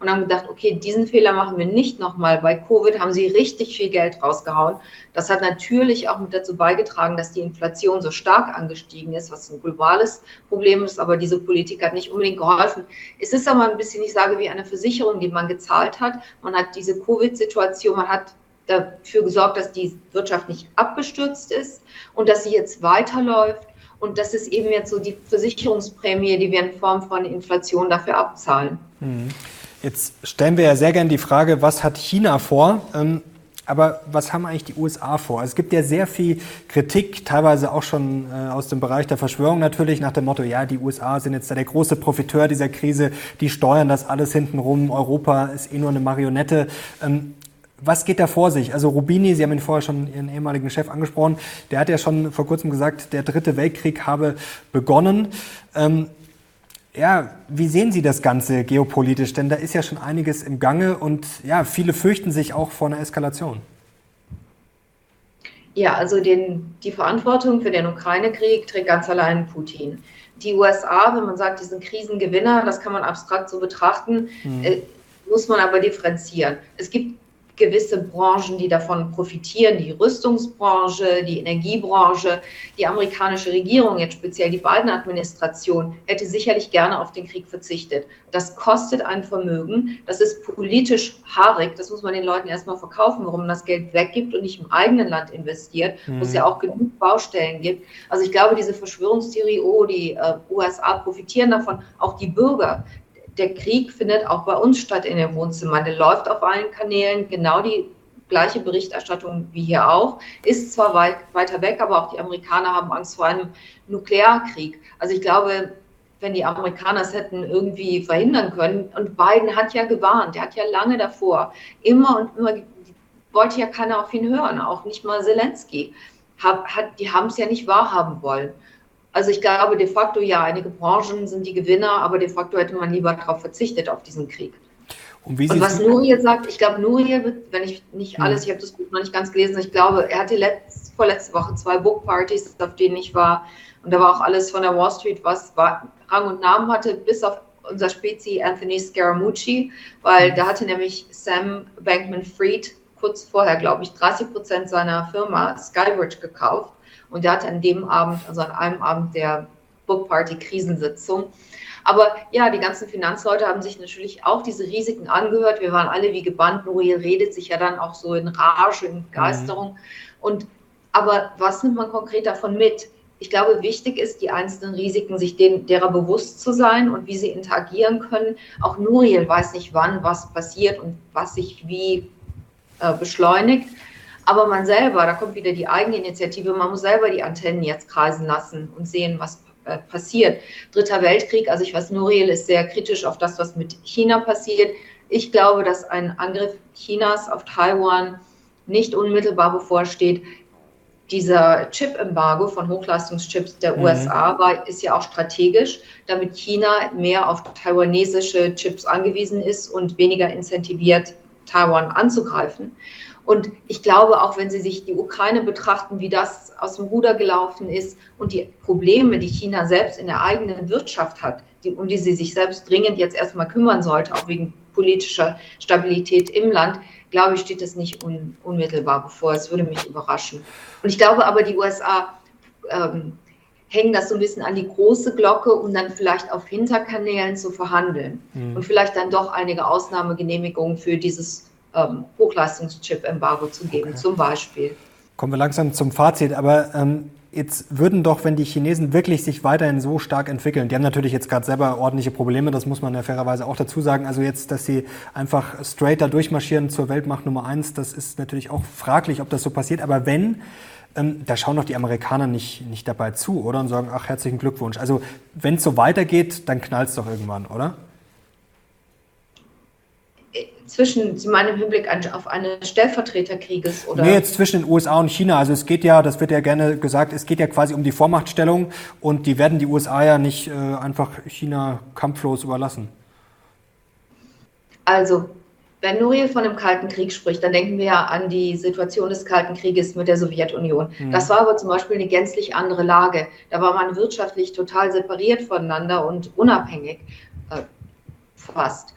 und haben gedacht, okay, diesen Fehler machen wir nicht nochmal. Bei Covid haben sie richtig viel Geld rausgehauen. Das hat natürlich auch mit dazu beigetragen, dass die Inflation so stark angestiegen ist, was ein globales Problem ist, aber diese Politik hat nicht unbedingt geholfen. Es ist aber ein bisschen, ich sage, wie eine Versicherung, die man gezahlt hat. Man hat diese Covid-Situation, man hat dafür gesorgt, dass die Wirtschaft nicht abgestürzt ist und dass sie jetzt weiterläuft und das ist eben jetzt so die Versicherungsprämie, die wir in Form von Inflation dafür abzahlen. Mhm. Jetzt stellen wir ja sehr gerne die Frage, was hat China vor? Ähm, aber was haben eigentlich die USA vor? Also es gibt ja sehr viel Kritik, teilweise auch schon äh, aus dem Bereich der Verschwörung natürlich, nach dem Motto, ja, die USA sind jetzt da der große Profiteur dieser Krise, die steuern das alles hintenrum, Europa ist eh nur eine Marionette. Was geht da vor sich? Also Rubini, Sie haben ihn vorher schon Ihren ehemaligen Chef angesprochen, der hat ja schon vor kurzem gesagt, der dritte Weltkrieg habe begonnen. Ähm, ja, wie sehen Sie das Ganze geopolitisch? Denn da ist ja schon einiges im Gange und ja, viele fürchten sich auch vor einer Eskalation. Ja, also den, die Verantwortung für den Ukraine-Krieg trägt ganz allein Putin. Die USA, wenn man sagt, die sind Krisengewinner, das kann man abstrakt so betrachten, hm. äh, muss man aber differenzieren. Es gibt gewisse Branchen, die davon profitieren, die Rüstungsbranche, die Energiebranche, die amerikanische Regierung, jetzt speziell die Biden-Administration, hätte sicherlich gerne auf den Krieg verzichtet. Das kostet ein Vermögen, das ist politisch haarig, das muss man den Leuten erstmal verkaufen, warum man das Geld weggibt und nicht im eigenen Land investiert, mhm. wo es ja auch genug Baustellen gibt. Also ich glaube, diese Verschwörungstheorie, oh, die äh, USA profitieren davon, auch die Bürger, der Krieg findet auch bei uns statt in den Wohnzimmern. Der läuft auf allen Kanälen, genau die gleiche Berichterstattung wie hier auch. Ist zwar weit, weiter weg, aber auch die Amerikaner haben Angst vor einem Nuklearkrieg. Also ich glaube, wenn die Amerikaner es hätten irgendwie verhindern können, und Biden hat ja gewarnt, der hat ja lange davor, immer und immer, wollte ja keiner auf ihn hören, auch nicht mal Zelensky. Hab, hat, die haben es ja nicht wahrhaben wollen. Also ich glaube de facto ja, einige Branchen sind die Gewinner, aber de facto hätte man lieber darauf verzichtet, auf diesen Krieg. Und, und was Nuriel sagt, ich glaube, Nuriel, wenn ich nicht alles, mhm. ich habe das Buch noch nicht ganz gelesen, ich glaube, er hatte letzt, vorletzte Woche zwei Bookpartys, auf denen ich war. Und da war auch alles von der Wall Street, was war, Rang und Namen hatte, bis auf unser Spezi Anthony Scaramucci, weil da hatte nämlich Sam Bankman-Fried kurz vorher, glaube ich, 30 Prozent seiner Firma Skybridge gekauft. Und der hatte an dem Abend, also an einem Abend der Book Party Krisensitzung. Aber ja, die ganzen Finanzleute haben sich natürlich auch diese Risiken angehört. Wir waren alle wie gebannt. Nuriel redet sich ja dann auch so in Rage, in Begeisterung. Mhm. Und aber was nimmt man konkret davon mit? Ich glaube, wichtig ist, die einzelnen Risiken, sich denen, derer bewusst zu sein und wie sie interagieren können. Auch Nuriel weiß nicht, wann was passiert und was sich wie äh, beschleunigt. Aber man selber, da kommt wieder die Eigeninitiative, man muss selber die Antennen jetzt kreisen lassen und sehen, was äh, passiert. Dritter Weltkrieg, also ich weiß, Nuriel ist sehr kritisch auf das, was mit China passiert. Ich glaube, dass ein Angriff Chinas auf Taiwan nicht unmittelbar bevorsteht dieser Chip-Embargo von Hochleistungschips der mhm. USA war, ist ja auch strategisch, damit China mehr auf taiwanesische Chips angewiesen ist und weniger incentiviert, Taiwan anzugreifen. Und ich glaube, auch wenn Sie sich die Ukraine betrachten, wie das aus dem Ruder gelaufen ist und die Probleme, die China selbst in der eigenen Wirtschaft hat, die, um die sie sich selbst dringend jetzt erstmal kümmern sollte, auch wegen politischer Stabilität im Land, glaube ich, steht das nicht un, unmittelbar bevor. Es würde mich überraschen. Und ich glaube aber, die USA ähm, hängen das so ein bisschen an die große Glocke, um dann vielleicht auf Hinterkanälen zu verhandeln mhm. und vielleicht dann doch einige Ausnahmegenehmigungen für dieses ähm, Hochleistungschip-Embargo zu geben, okay. zum Beispiel. Kommen wir langsam zum Fazit, aber ähm, Jetzt würden doch, wenn die Chinesen wirklich sich weiterhin so stark entwickeln, die haben natürlich jetzt gerade selber ordentliche Probleme, das muss man ja fairerweise auch dazu sagen. Also jetzt, dass sie einfach straighter durchmarschieren zur Weltmacht Nummer eins, das ist natürlich auch fraglich, ob das so passiert. Aber wenn, ähm, da schauen doch die Amerikaner nicht, nicht dabei zu, oder? Und sagen, ach, herzlichen Glückwunsch. Also wenn es so weitergeht, dann knallt es doch irgendwann, oder? Zwischen, Sie meinen im Hinblick auf eine Stellvertreterkrieges oder? Nee, jetzt zwischen den USA und China. Also es geht ja, das wird ja gerne gesagt, es geht ja quasi um die Vormachtstellung und die werden die USA ja nicht äh, einfach China kampflos überlassen. Also, wenn Nuriel von dem Kalten Krieg spricht, dann denken wir ja an die Situation des Kalten Krieges mit der Sowjetunion. Mhm. Das war aber zum Beispiel eine gänzlich andere Lage. Da war man wirtschaftlich total separiert voneinander und unabhängig äh, fast.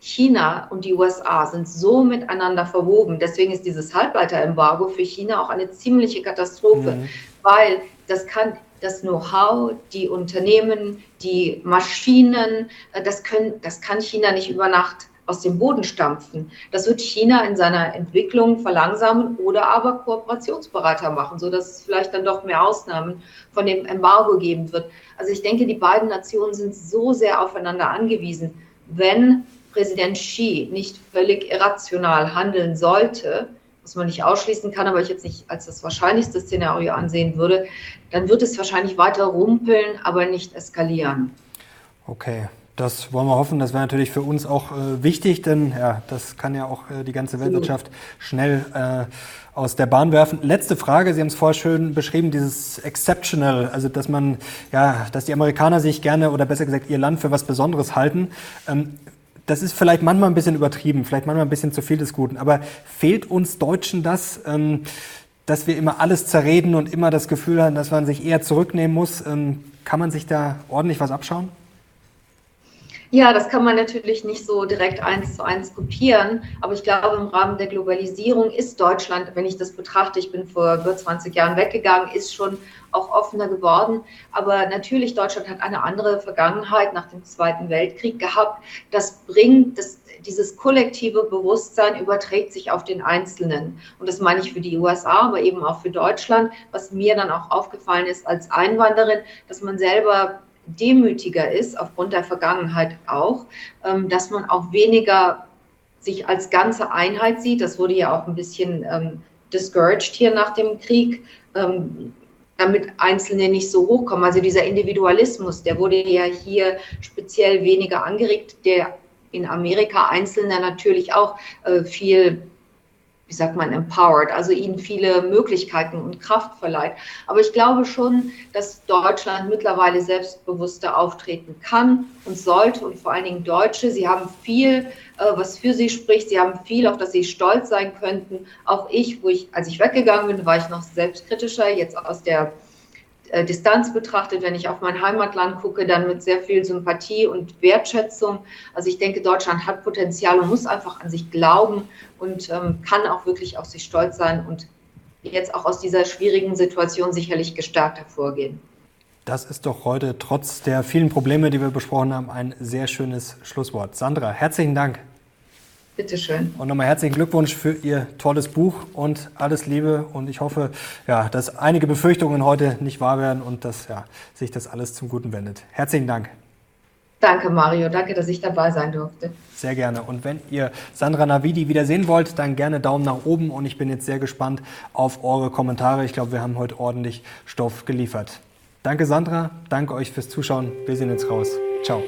China und die USA sind so miteinander verwoben. Deswegen ist dieses Halbleiterembargo für China auch eine ziemliche Katastrophe, mhm. weil das kann das Know-how, die Unternehmen, die Maschinen, äh, das, können, das kann China nicht über Nacht aus dem Boden stampfen. Das wird China in seiner Entwicklung verlangsamen oder aber kooperationsbereiter machen, sodass es vielleicht dann doch mehr Ausnahmen von dem Embargo geben wird. Also ich denke, die beiden Nationen sind so sehr aufeinander angewiesen. Wenn Präsident Xi nicht völlig irrational handeln sollte, was man nicht ausschließen kann, aber ich jetzt nicht als das wahrscheinlichste Szenario ansehen würde, dann wird es wahrscheinlich weiter rumpeln, aber nicht eskalieren. Okay. Das wollen wir hoffen. Das wäre natürlich für uns auch äh, wichtig, denn ja, das kann ja auch äh, die ganze Weltwirtschaft schnell äh, aus der Bahn werfen. Letzte Frage. Sie haben es vorher schön beschrieben, dieses Exceptional, also dass man, ja, dass die Amerikaner sich gerne oder besser gesagt ihr Land für was Besonderes halten. Ähm, das ist vielleicht manchmal ein bisschen übertrieben, vielleicht manchmal ein bisschen zu viel des Guten. Aber fehlt uns Deutschen das, ähm, dass wir immer alles zerreden und immer das Gefühl haben, dass man sich eher zurücknehmen muss? Ähm, kann man sich da ordentlich was abschauen? Ja, das kann man natürlich nicht so direkt eins zu eins kopieren, aber ich glaube, im Rahmen der Globalisierung ist Deutschland, wenn ich das betrachte, ich bin vor über 20 Jahren weggegangen, ist schon auch offener geworden. Aber natürlich, Deutschland hat eine andere Vergangenheit nach dem Zweiten Weltkrieg gehabt. Das bringt, das, dieses kollektive Bewusstsein überträgt sich auf den Einzelnen. Und das meine ich für die USA, aber eben auch für Deutschland, was mir dann auch aufgefallen ist als Einwanderin, dass man selber demütiger ist, aufgrund der Vergangenheit auch, ähm, dass man auch weniger sich als ganze Einheit sieht. Das wurde ja auch ein bisschen ähm, discouraged hier nach dem Krieg, ähm, damit Einzelne nicht so hochkommen. Also dieser Individualismus, der wurde ja hier speziell weniger angeregt, der in Amerika Einzelne natürlich auch äh, viel wie sagt man, empowered, also ihnen viele Möglichkeiten und Kraft verleiht. Aber ich glaube schon, dass Deutschland mittlerweile selbstbewusster auftreten kann und sollte und vor allen Dingen Deutsche. Sie haben viel, äh, was für sie spricht. Sie haben viel, auf das sie stolz sein könnten. Auch ich, wo ich, als ich weggegangen bin, war ich noch selbstkritischer. Jetzt aus der äh, Distanz betrachtet, wenn ich auf mein Heimatland gucke, dann mit sehr viel Sympathie und Wertschätzung. Also ich denke, Deutschland hat Potenzial und muss einfach an sich glauben und ähm, kann auch wirklich auf sich stolz sein und jetzt auch aus dieser schwierigen Situation sicherlich gestärkt hervorgehen. Das ist doch heute trotz der vielen Probleme, die wir besprochen haben, ein sehr schönes Schlusswort. Sandra, herzlichen Dank. Bitteschön. Und nochmal herzlichen Glückwunsch für Ihr tolles Buch und alles Liebe. Und ich hoffe, ja, dass einige Befürchtungen heute nicht wahr werden und dass ja, sich das alles zum Guten wendet. Herzlichen Dank. Danke, Mario. Danke, dass ich dabei sein durfte. Sehr gerne. Und wenn ihr Sandra Navidi wieder sehen wollt, dann gerne Daumen nach oben. Und ich bin jetzt sehr gespannt auf eure Kommentare. Ich glaube, wir haben heute ordentlich Stoff geliefert. Danke, Sandra. Danke euch fürs Zuschauen. Wir sehen jetzt raus. Ciao.